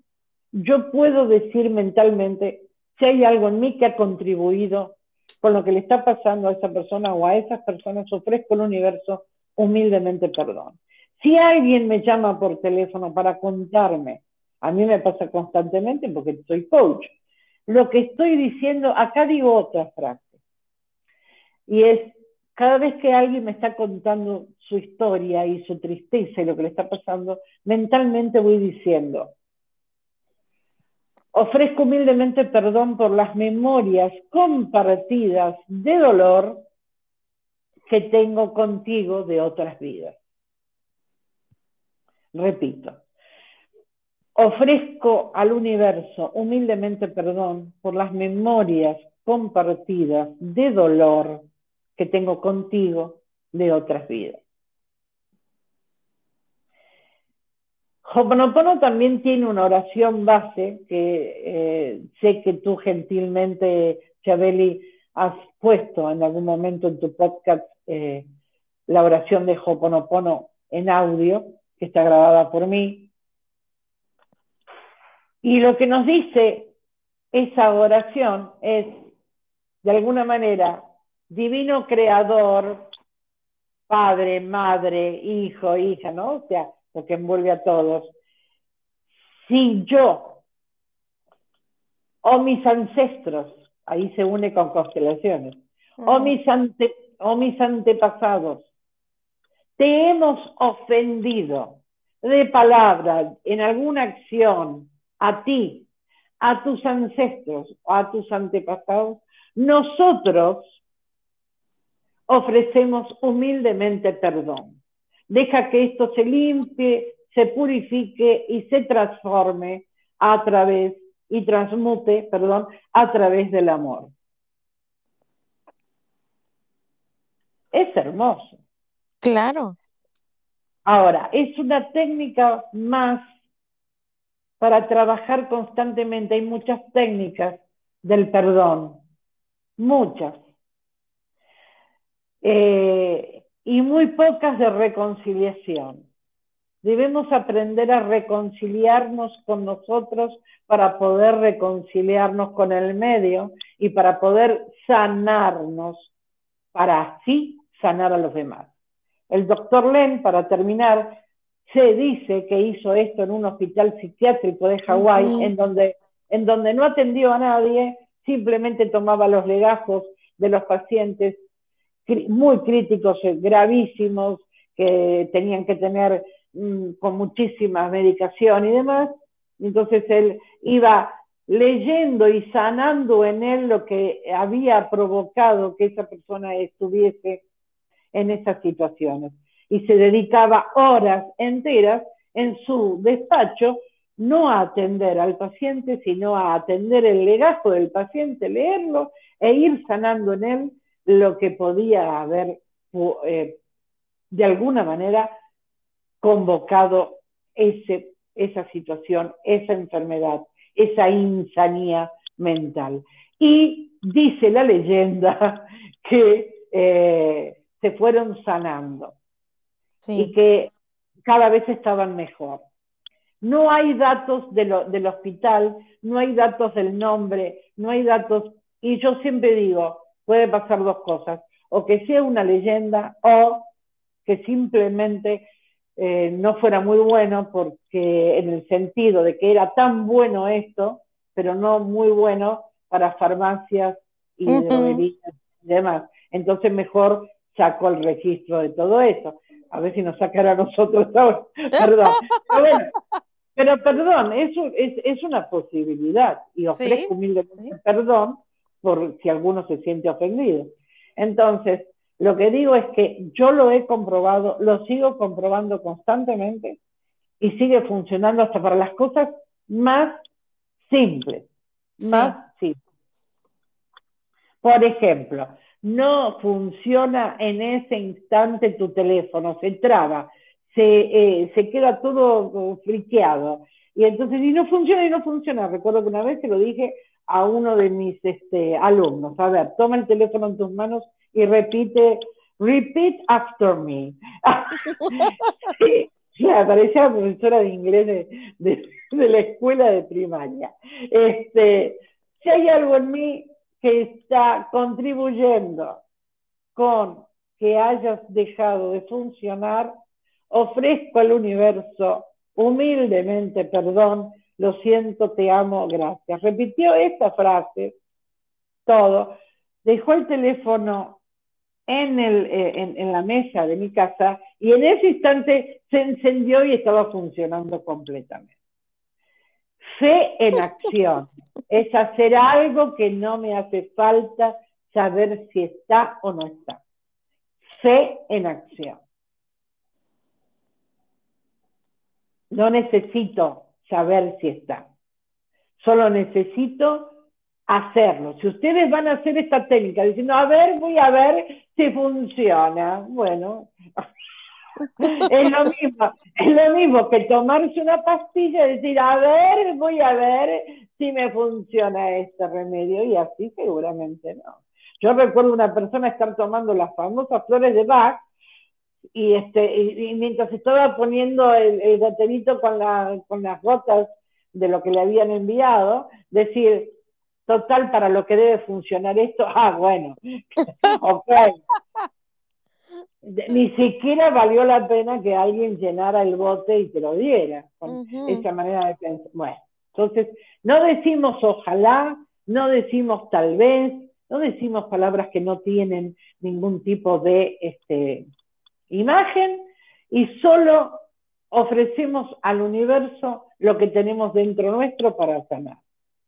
yo puedo decir mentalmente si hay algo en mí que ha contribuido con lo que le está pasando a esa persona o a esas personas, ofrezco al universo humildemente perdón. Si alguien me llama por teléfono para contarme, a mí me pasa constantemente porque soy coach, lo que estoy diciendo, acá digo otra frase, y es, cada vez que alguien me está contando su historia y su tristeza y lo que le está pasando, mentalmente voy diciendo, ofrezco humildemente perdón por las memorias compartidas de dolor que tengo contigo de otras vidas. Repito, ofrezco al universo humildemente perdón por las memorias compartidas de dolor que tengo contigo de otras vidas. Hoponopono también tiene una oración base que eh, sé que tú gentilmente, Chabeli, has puesto en algún momento en tu podcast eh, la oración de Hoponopono en audio, que está grabada por mí. Y lo que nos dice esa oración es, de alguna manera, divino creador, padre, madre, hijo, hija, ¿no? O sea, lo que envuelve a todos. Si yo o mis ancestros, ahí se une con constelaciones, o, mis o mis antepasados, te hemos ofendido de palabra, en alguna acción, a ti, a tus ancestros o a tus antepasados, nosotros ofrecemos humildemente perdón. Deja que esto se limpie, se purifique y se transforme a través y transmute, perdón, a través del amor. Es hermoso. Claro. Ahora, es una técnica más para trabajar constantemente. Hay muchas técnicas del perdón, muchas. Eh, y muy pocas de reconciliación. Debemos aprender a reconciliarnos con nosotros para poder reconciliarnos con el medio y para poder sanarnos, para así sanar a los demás. El doctor Len, para terminar, se dice que hizo esto en un hospital psiquiátrico de Hawái, en, donde, en donde no atendió a nadie, simplemente tomaba los legajos de los pacientes muy críticos, eh, gravísimos, que tenían que tener mm, con muchísima medicación y demás. Entonces él iba leyendo y sanando en él lo que había provocado que esa persona estuviese en esas situaciones. Y se dedicaba horas enteras en su despacho no a atender al paciente, sino a atender el legajo del paciente, leerlo e ir sanando en él lo que podía haber eh, de alguna manera convocado ese, esa situación, esa enfermedad, esa insanía mental. Y dice la leyenda que eh, se fueron sanando y que cada vez estaban mejor. No hay datos del hospital, no hay datos del nombre, no hay datos, y yo siempre digo, puede pasar dos cosas, o que sea una leyenda o que simplemente eh, no fuera muy bueno porque en el sentido de que era tan bueno esto, pero no muy bueno para farmacias y y demás. Entonces mejor sacó el registro de todo eso. A ver si nos sacará a nosotros ahora. Perdón. Pero, perdón, eso es, una posibilidad y ofrezco humildemente perdón por si alguno se siente ofendido. Entonces, lo que digo es que yo lo he comprobado, lo sigo comprobando constantemente y sigue funcionando hasta para las cosas más simples, más simples. Por ejemplo, no funciona en ese instante tu teléfono, se traba, se, eh, se queda todo friqueado. Y entonces, y no funciona y no funciona. Recuerdo que una vez se lo dije a uno de mis este, alumnos, a ver, toma el teléfono en tus manos y repite, repeat after me. sí, parecía profesora de inglés de, de, la escuela de primaria. Este, si hay algo en mí que está contribuyendo con que hayas dejado de funcionar, ofrezco al universo humildemente perdón, lo siento, te amo, gracias. Repitió esta frase, todo, dejó el teléfono en, el, eh, en, la mesa de mi casa y en ese instante se encendió y estaba funcionando completamente. Fe en acción es hacer algo que no me hace falta saber si está o no está. Fe en acción. No necesito saber si está. Solo necesito hacerlo. Si ustedes van a hacer esta técnica diciendo, a ver, voy a ver si funciona, bueno, es lo mismo, es lo mismo que tomarse una pastilla y decir, a ver, voy a ver si me funciona este remedio, y así seguramente no. Yo recuerdo una persona estar tomando las famosas flores de Bach y, este, y, mientras estaba poniendo el, el baterito con, la, con las gotas de lo que le habían enviado, decir, total, para lo que debe funcionar esto, ah, bueno, ok. Ni siquiera valió la pena que alguien llenara el bote y te lo diera, con esa manera de pensar. Bueno, entonces, no decimos ojalá, no decimos tal vez, no decimos palabras que no tienen ningún tipo de este, imagen y solo ofrecemos al universo lo que tenemos dentro nuestro para sanar.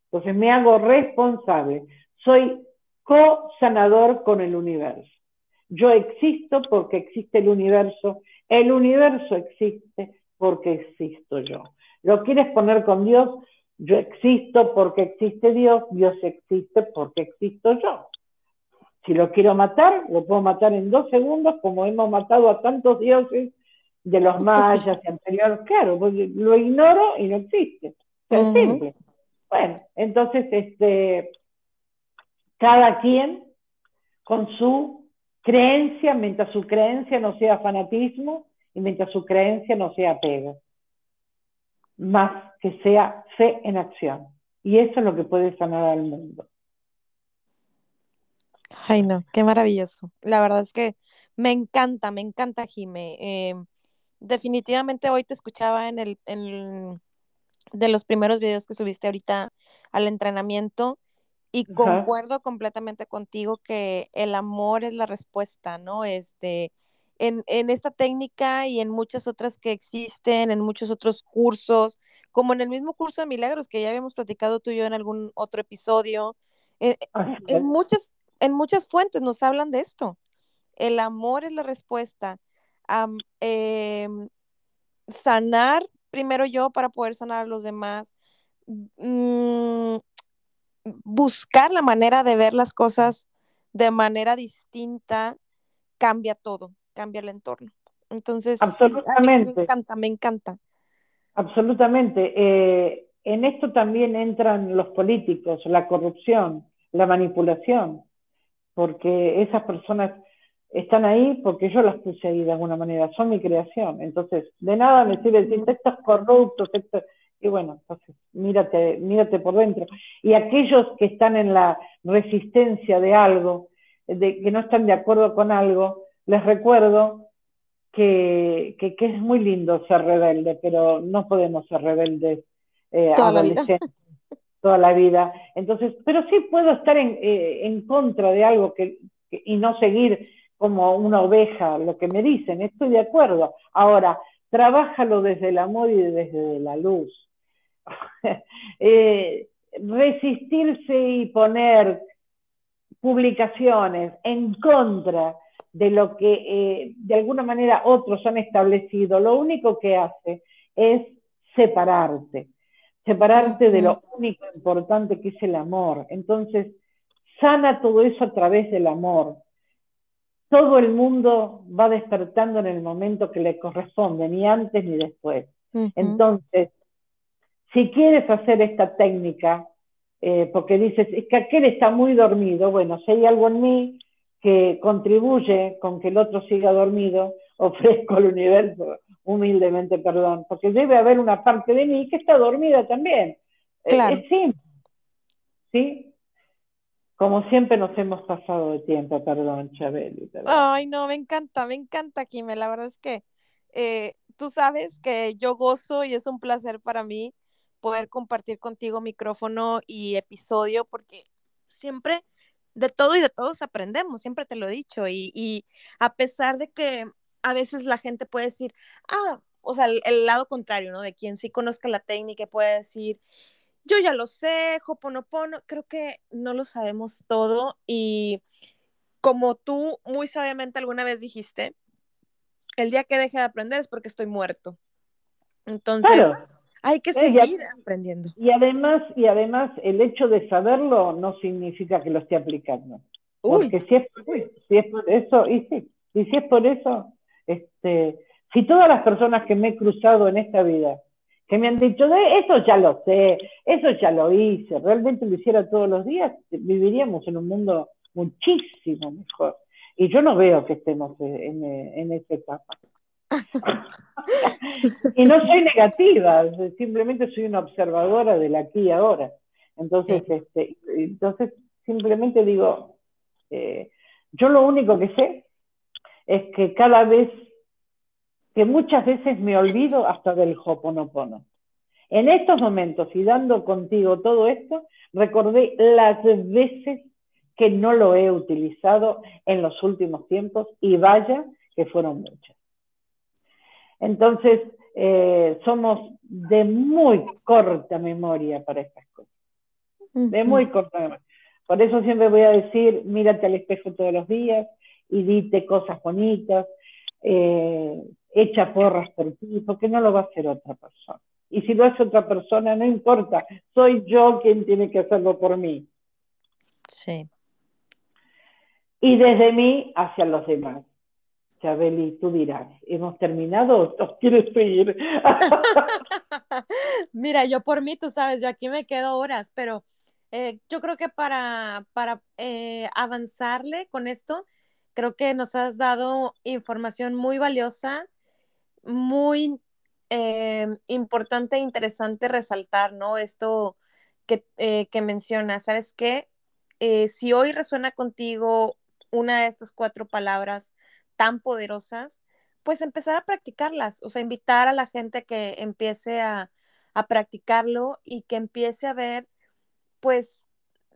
Entonces me hago responsable. Soy co-sanador con el universo. Yo existo porque existe el universo. El universo existe porque existo yo. ¿Lo quieres poner con Dios? Yo existo porque existe Dios. Dios existe porque existo yo. Si lo quiero matar, lo puedo matar en dos segundos, como hemos matado a tantos dioses de los mayas y anteriores. Claro, lo ignoro y no existe. Es simple. Bueno, entonces, este, cada quien con su creencia, mientras su creencia no sea fanatismo y mientras su creencia no sea apego, más que sea fe en acción. Y eso es lo que puede sanar al mundo. Ay, no, qué maravilloso. La verdad es que me encanta, me encanta, Jime. Eh, definitivamente hoy te escuchaba en el, de los primeros videos que subiste ahorita al entrenamiento y concuerdo completamente contigo que el amor es la respuesta, ¿no? Este, en, en, esta técnica y en muchas otras que existen, en muchos otros cursos, como en el mismo curso de milagros que ya habíamos platicado tú y yo en algún otro episodio, eh, en, muchas, en muchas fuentes nos hablan de esto. El amor es la respuesta. Em, sanar primero yo para poder sanar a los demás. Mm, buscar la manera de ver las cosas de manera distinta cambia todo, cambia el entorno. Entonces, Absolutamente. me encanta, me encanta. Absolutamente. Eh, en esto también entran los políticos, la corrupción, la manipulación porque esas personas están ahí porque yo las puse ahí de alguna manera, son mi creación. Entonces, de nada me sirve decir, estos corruptos, esto... y bueno, entonces, mírate, mírate por dentro. Y aquellos que están en la resistencia de algo, de, que no están de acuerdo con algo, les recuerdo que, que, es muy lindo ser rebelde, pero no podemos ser rebeldes eh, Toda la vida toda la vida. Entonces, pero sí puedo estar en, eh, en contra de algo que, y no seguir como una oveja lo que me dicen, estoy de acuerdo. Ahora, trabájalo desde el amor y desde la luz. Eh, resistirse y poner publicaciones en contra de lo que eh, de alguna manera otros han establecido, lo único que hace es separarte separarte de lo único importante que es el amor. Entonces, sana todo eso a través del amor. Todo el mundo va despertando en el momento que le corresponde, ni antes ni después. Entonces, si quieres hacer esta técnica, eh, porque dices, es que aquel está muy dormido, bueno, si hay algo en mí que contribuye con que el otro siga dormido, ofrezco al universo humildemente perdón, porque debe haber una parte de mí que está dormida también. Eh, claro. Es simple. ¿Sí? Como siempre nos hemos pasado de tiempo, perdón, Chabeli. Ay, no, me encanta, me encanta, Kime. La verdad es que eh, tú sabes que yo gozo y es un placer para mí poder compartir contigo micrófono y episodio, porque siempre de todo y de todos aprendemos, siempre te lo he dicho, y, a pesar de que a veces la gente puede decir, ah, o sea, el, lado contrario, ¿no? De quien sí conozca la técnica puede decir, yo ya lo sé, Hoponopono, creo que no lo sabemos todo y como tú muy sabiamente alguna vez dijiste, el día que deje de aprender es porque estoy muerto. Entonces, hay que seguir aprendiendo. Y además, y además, el hecho de saberlo no significa que lo esté aplicando. Porque si, es, si es por eso, y sí, y si es por eso, este, si todas las personas que me he cruzado en esta vida, que me han dicho, eso ya lo sé, eso ya lo hice, realmente lo hiciera todos los días, viviríamos en un mundo muchísimo mejor. Y yo no veo que estemos en, en esa etapa. y no soy negativa, simplemente soy una observadora del aquí y ahora. Entonces, este, entonces simplemente digo, eh, yo lo único que sé es que cada vez, que muchas veces me olvido hasta del Hoponopono. En estos momentos y dando contigo todo esto, recordé las veces que no lo he utilizado en los últimos tiempos y vaya que fueron muchas. Entonces, eh, somos de muy corta memoria para estas cosas. De muy corta memoria. Por eso siempre voy a decir, mírate al espejo todos los días y dite cosas bonitas, eh, echa porras por ti, porque no lo va a hacer otra persona. Y si lo hace otra persona, no importa, soy yo quien tiene que hacerlo por mí. Sí. Y desde mí hacia los demás. Chabeli, tú dirás, ¿hemos terminado o quieres seguir? Mira, yo por mí, tú sabes, yo aquí me quedo horas, pero eh, yo creo que para, para eh, avanzarle con esto, creo que nos has dado información muy valiosa, muy eh, importante e interesante resaltar, ¿no? Esto que, que mencionas, ¿sabes qué? si hoy resuena contigo una de estas cuatro palabras, tan poderosas, pues empezar a practicarlas, o sea, invitar a la gente que empiece a, practicarlo y que empiece a ver, pues,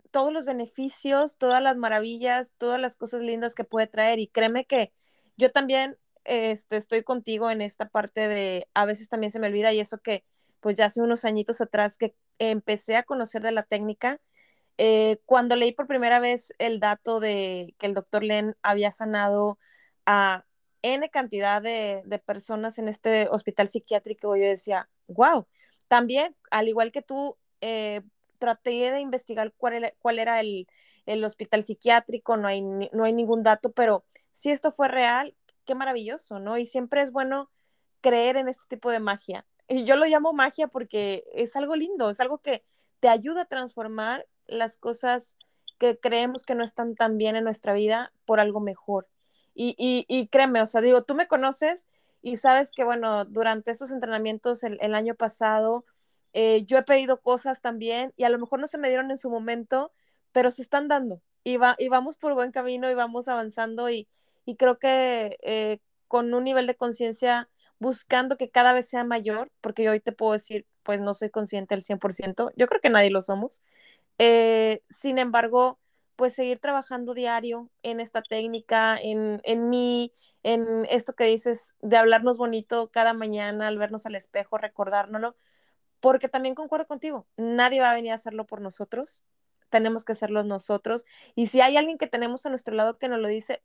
todos los beneficios, todas las maravillas, todas las cosas lindas que puede traer. Y créeme que yo también este, estoy contigo en esta parte de, a veces también se me olvida y eso que, pues ya hace unos añitos atrás que empecé a conocer de la técnica, eh, cuando leí por primera vez el dato de que el doctor Len había sanado a N cantidad de, personas en este hospital psiquiátrico, yo decía, wow, también, al igual que tú, eh, traté de investigar cuál era, el, hospital psiquiátrico, no hay, no hay ningún dato, pero si esto fue real, qué maravilloso, ¿no? Y siempre es bueno creer en este tipo de magia. Y yo lo llamo magia porque es algo lindo, es algo que te ayuda a transformar las cosas que creemos que no están tan bien en nuestra vida por algo mejor. Y, créeme, o sea, digo, tú me conoces y sabes que, bueno, durante estos entrenamientos el, año pasado, eh, yo he pedido cosas también y a lo mejor no se me dieron en su momento, pero se están dando y, va, y vamos por buen camino y vamos avanzando y, creo que eh, con un nivel de conciencia buscando que cada vez sea mayor, porque yo hoy te puedo decir, pues no soy consciente al 100%, yo creo que nadie lo somos. Eh, sin embargo, pues seguir trabajando diario en esta técnica, en, en mí, en esto que dices de hablarnos bonito cada mañana al vernos al espejo, recordárnoslo, porque también concuerdo contigo, nadie va a venir a hacerlo por nosotros, tenemos que hacerlo nosotros, y si hay alguien que tenemos a nuestro lado que nos lo dice,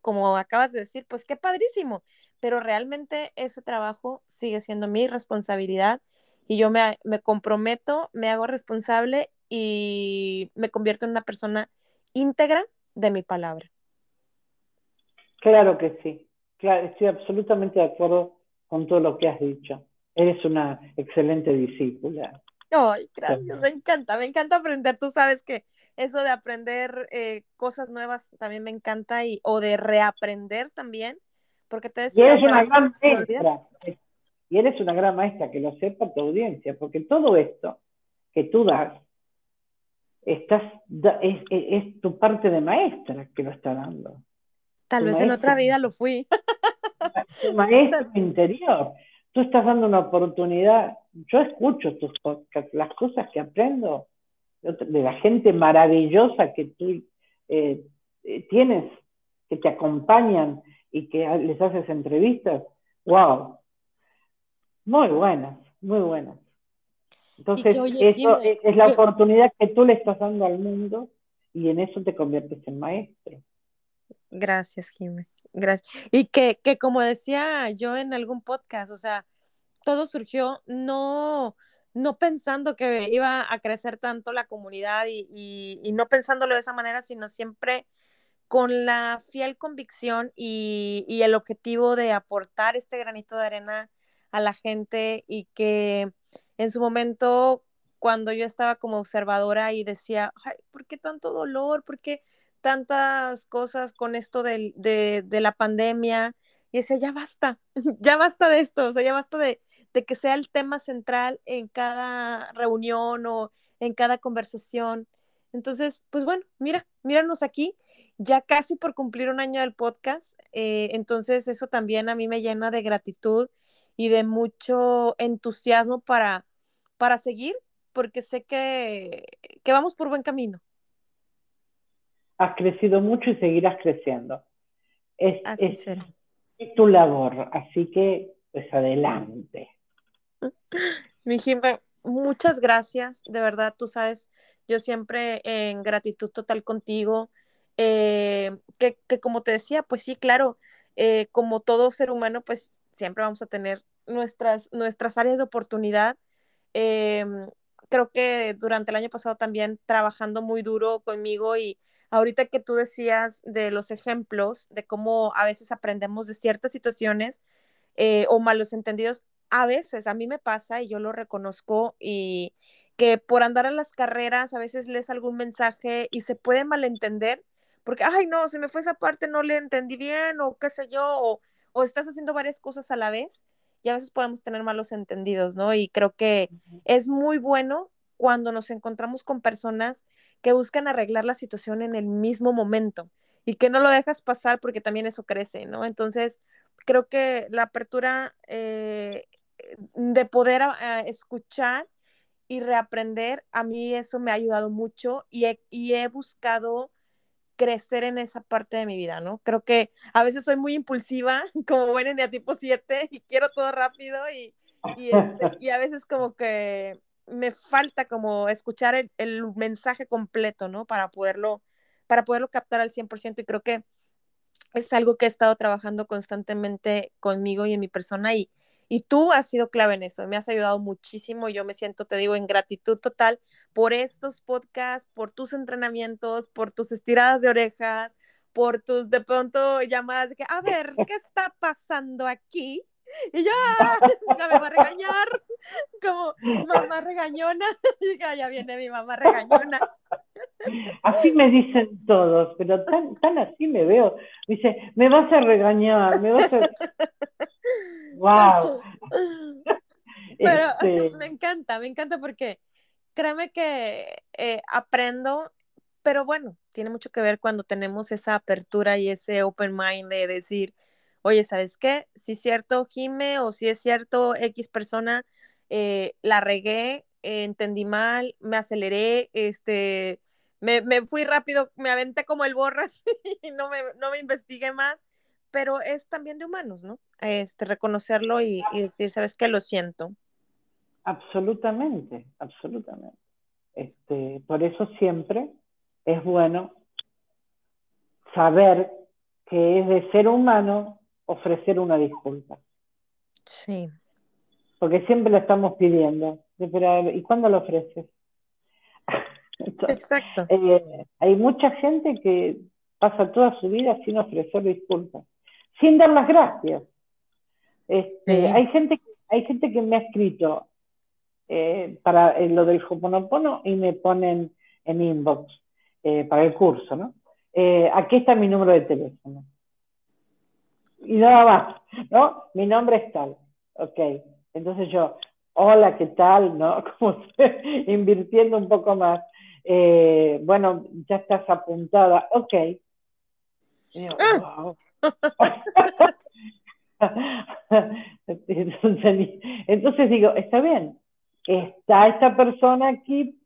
como, acabas de decir, pues qué padrísimo, pero realmente ese trabajo sigue siendo mi responsabilidad y yo me, me comprometo, me hago responsable y me convierto en una persona íntegra de mi palabra. Claro que sí, claro, estoy absolutamente de acuerdo con todo lo que has dicho. Eres una excelente discípula. Ay, gracias, me encanta, me encanta aprender. Tú sabes que eso de aprender eh, cosas nuevas también me encanta y o de reaprender también, porque te decía. Y eres una gran maestra. Y eres una gran maestra, que lo sepa tu audiencia, porque todo esto que tú das estás, es, tu parte de maestra que lo está dando. Tal vez en otra vida lo fui. Tu maestro interior. Tú estás dando una oportunidad. Yo escucho tus podcasts, las cosas que aprendo de la gente maravillosa que tú eh, eh, tienes, que te acompañan y que les haces entrevistas. ¡Wow! Muy buenas, muy buenas. Entonces, eso es, la oportunidad que tú le estás dando al mundo y en eso te conviertes en maestro. Gracias, Jiménez. Gracias. Y que, que como decía yo en algún podcast, o sea, todo surgió no, no pensando que iba a crecer tanto la comunidad y, y, no pensándolo de esa manera, sino siempre con la fiel convicción y, y, el objetivo de aportar este granito de arena a la gente y que en su momento, cuando yo estaba como observadora y decía, Ay, ¿por qué tanto dolor? ¿Por qué tantas cosas con esto de, de, la pandemia? Y decía, ya basta, ya basta de esto, o sea, ya basta de, de que sea el tema central en cada reunión o en cada conversación. Entonces, pues bueno, mira, míranos aquí, ya casi por cumplir un año del podcast. Eh, entonces, eso también a mí me llena de gratitud y de mucho entusiasmo para, para seguir, porque sé que, que vamos por buen camino. Has crecido mucho y seguirás creciendo. Es, es, tu labor, así que pues adelante. Mi Jimbe, muchas gracias, de verdad, tú sabes, yo siempre en gratitud total contigo, eh, que, como te decía, pues sí, claro, eh, como todo ser humano, pues siempre vamos a tener nuestras, nuestras áreas de oportunidad. Em, creo que durante el año pasado también trabajando muy duro conmigo y ahorita que tú decías de los ejemplos, de cómo a veces aprendemos de ciertas situaciones eh, o malos entendidos, a veces a mí me pasa y yo lo reconozco y que por andar en las carreras a veces lees algún mensaje y se puede malentender porque, ay, no, se me fue esa parte, no le entendí bien o qué sé yo, o estás haciendo varias cosas a la vez y a veces podemos tener malos entendidos, ¿no? Y creo que es muy bueno cuando nos encontramos con personas que buscan arreglar la situación en el mismo momento y que no lo dejas pasar porque también eso crece, ¿no? Entonces, creo que la apertura eh, de poder escuchar y reaprender, a mí eso me ha ayudado mucho y he buscado crecer en esa parte de mi vida, ¿no? Creo que a veces soy muy impulsiva, como buena tipo 7, y quiero todo rápido y, y, este, y, a veces como que me falta como escuchar el, el, mensaje completo, ¿no? Para poderlo, para poderlo captar al 100% y creo que es algo que he estado trabajando constantemente conmigo y en mi persona y, y tú has sido clave en eso, me has ayudado muchísimo. Yo me siento, te digo, en gratitud total por estos podcasts, por tus entrenamientos, por tus estiradas de orejas, por tus de pronto llamadas de que, a ver, ¿qué está pasando aquí? Y yo, ¡ah! ya me va a regañar, como mamá regañona, ya viene mi mamá regañona. Así me dicen todos, pero tan, tan así me veo. dice, me vas a regañar, me vas a... ¡Wow! Pero este me encanta, me encanta porque créeme que eh, aprendo, pero bueno, tiene mucho que ver cuando tenemos esa apertura y ese open mind de decir, oye, ¿sabes qué? Si es cierto, Jime, o si es cierto, X persona, eh, la regué, entendí mal, me aceleré, este, me, me, fui rápido, me aventé como el borras y no me, no me investigué más pero es también de humanos, ¿no? Este, reconocerlo y, decir, ¿sabes qué? Lo siento. Absolutamente, absolutamente. Este, por eso siempre es bueno saber que es de ser humano ofrecer una disculpa. Sí. Porque siempre lo estamos pidiendo. ¿Y cuándo lo ofreces? Exacto. Eh, hay mucha gente que pasa toda su vida sin ofrecer disculpas sin dar las gracias. Este, hay, gente, hay gente que me ha escrito eh, para eh, lo del Hoponopono y me ponen en inbox eh, para el curso, ¿no? aquí está mi número de teléfono. Y nada más, ¿no? Mi nombre es tal. Ok. Entonces yo, hola, ¿qué tal? ¿No? Como invirtiendo un poco más. Bueno, ya estás apuntada. Ok. Ah. entonces, digo, está bien, está esta persona aquí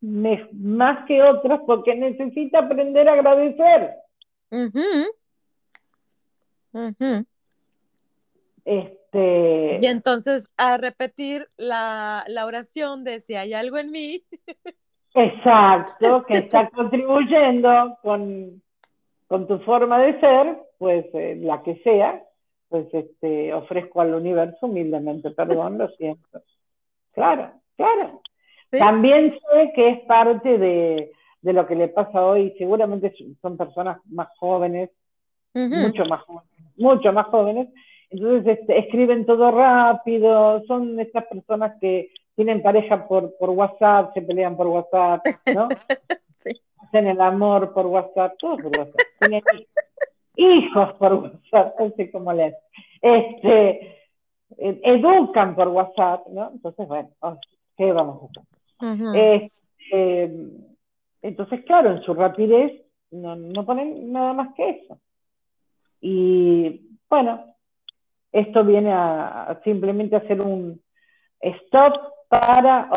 más que otras porque necesita aprender a agradecer. Este... Y entonces a repetir la, la oración de si hay algo en mí. Exacto, que está contribuyendo con, con tu forma de ser, pues eh, la que sea, pues este, ofrezco al universo humildemente perdón, lo siento. Claro, claro. También sé que es parte de, de, lo que le pasa hoy, seguramente son personas más jóvenes, mucho más jóvenes, mucho más jóvenes, entonces este, escriben todo rápido, son estas personas que tienen pareja por, por WhatsApp, se pelean por WhatsApp, ¿no? hacen el amor por WhatsApp, todo por WhatsApp. Tienen hijos por WhatsApp, no sé cómo les. Este, educan por WhatsApp, ¿no? Entonces, bueno, ¿qué vamos a hacer? Este, entonces, claro, en su rapidez no, no ponen nada más que eso. Y bueno, esto viene a, simplemente hacer un stop para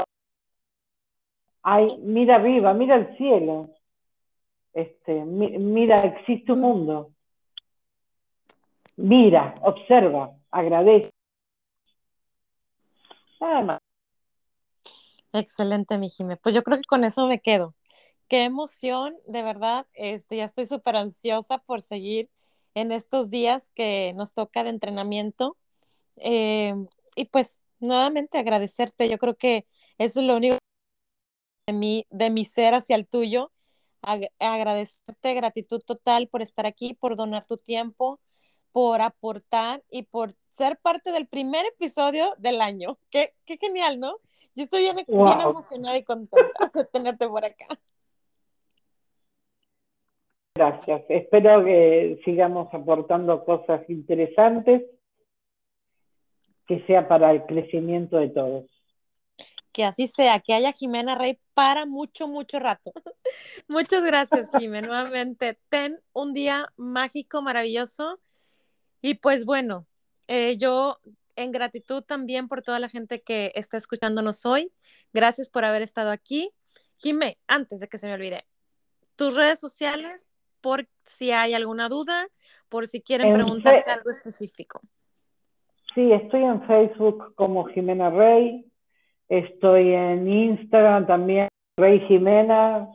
Ay, mira arriba, mira el cielo este, mira, existe un mundo. Mira, observa, agradece. Nada más. Excelente, mi Jime. Pues yo creo que con eso me quedo. Qué emoción, de verdad. Este, ya estoy súper ansiosa por seguir en estos días que nos toca de entrenamiento. Eh, y pues nuevamente agradecerte. Yo creo que eso es lo único de mi, de mi ser hacia el tuyo. agradecerte, gratitud total por estar aquí, por donar tu tiempo, por aportar y por ser parte del primer episodio del año. Qué, qué genial, ¿no? Yo estoy bien, bien emocionada y contenta de tenerte por acá. Gracias. Espero que sigamos aportando cosas interesantes, que sea para el crecimiento de todos. Que así sea, que haya Jimena Rey para mucho, mucho rato. Muchas gracias, Jimena. Nuevamente, ten un día mágico, maravilloso. Y pues bueno, eh, yo en gratitud también por toda la gente que está escuchándonos hoy. Gracias por haber estado aquí. Jimé, antes de que se me olvide, tus redes sociales por si hay alguna duda, por si quieren preguntarte algo específico. Sí, estoy en Facebook como Jimena Rey, estoy en Instagram también, Rey Jimena,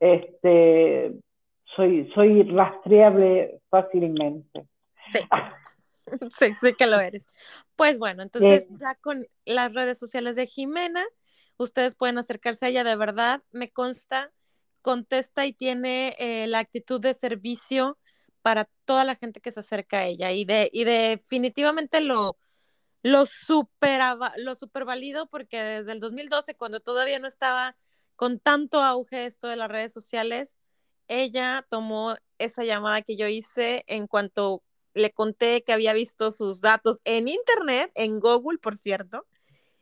este, soy, soy rastreable fácilmente. Sí. sí, sí que lo eres. Pues bueno, entonces ya con las redes sociales de Jimena, ustedes pueden acercarse a ella de verdad, me consta contesta y tiene eh, la actitud de servicio para toda la gente que se acerca a ella y, de, y definitivamente lo, lo, super, lo super válido porque desde el 2012, cuando todavía no estaba con tanto auge esto de las redes sociales, ella tomó esa llamada que yo hice en cuanto le conté que había visto sus datos en internet, en Google, por cierto,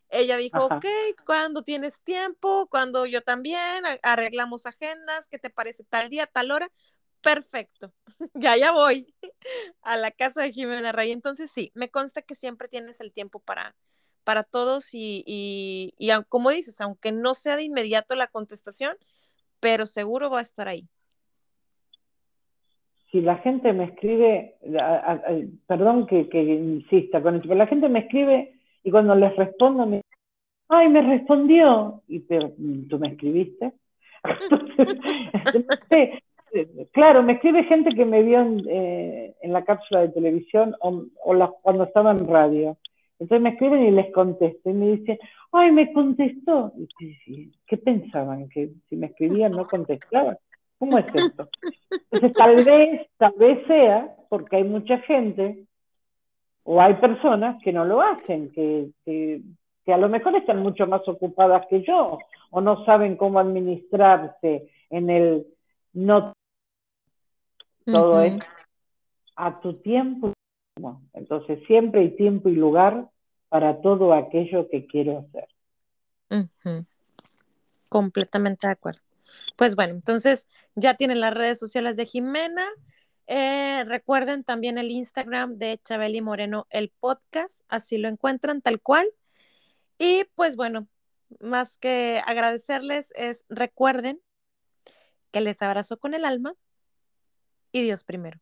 ella dijo, ok, cuando tienes tiempo, cuando yo también, arreglamos agendas, ¿qué te parece tal día, tal hora? Perfecto, ya ya voy a la casa de Jimena Rey. Entonces sí, me consta que siempre tienes el tiempo para, para todos y, y, y como dices, aunque no sea de inmediato la contestación, pero seguro va a estar ahí. Si la gente me escribe, perdón que, que insista con esto, pero la gente me escribe y cuando les respondo, me ay, me respondió. Y pero, tú me escribiste. claro, me escribe gente que me vio en, eh, la cápsula de televisión o, cuando estaba en radio. Entonces me escriben y les contesto y me dicen, ay, me contestó. Y, ¿Qué pensaban? ¿Que si me escribían no contestaban? ¿Cómo es esto? Entonces tal vez, tal vez sea porque hay mucha gente o hay personas que no lo hacen, que, que, a lo mejor están mucho más ocupadas que yo o no saben cómo administrarse en el no todo es a tu tiempo. Entonces siempre hay tiempo y lugar para todo aquello que quiero hacer. Completamente de acuerdo. Pues bueno, entonces ya tienen las redes sociales de Jimena, eh, recuerden también el Instagram de Chabeli Moreno, el podcast, así lo encuentran tal cual. Y pues bueno, más que agradecerles es recuerden que les abrazo con el alma y Dios primero.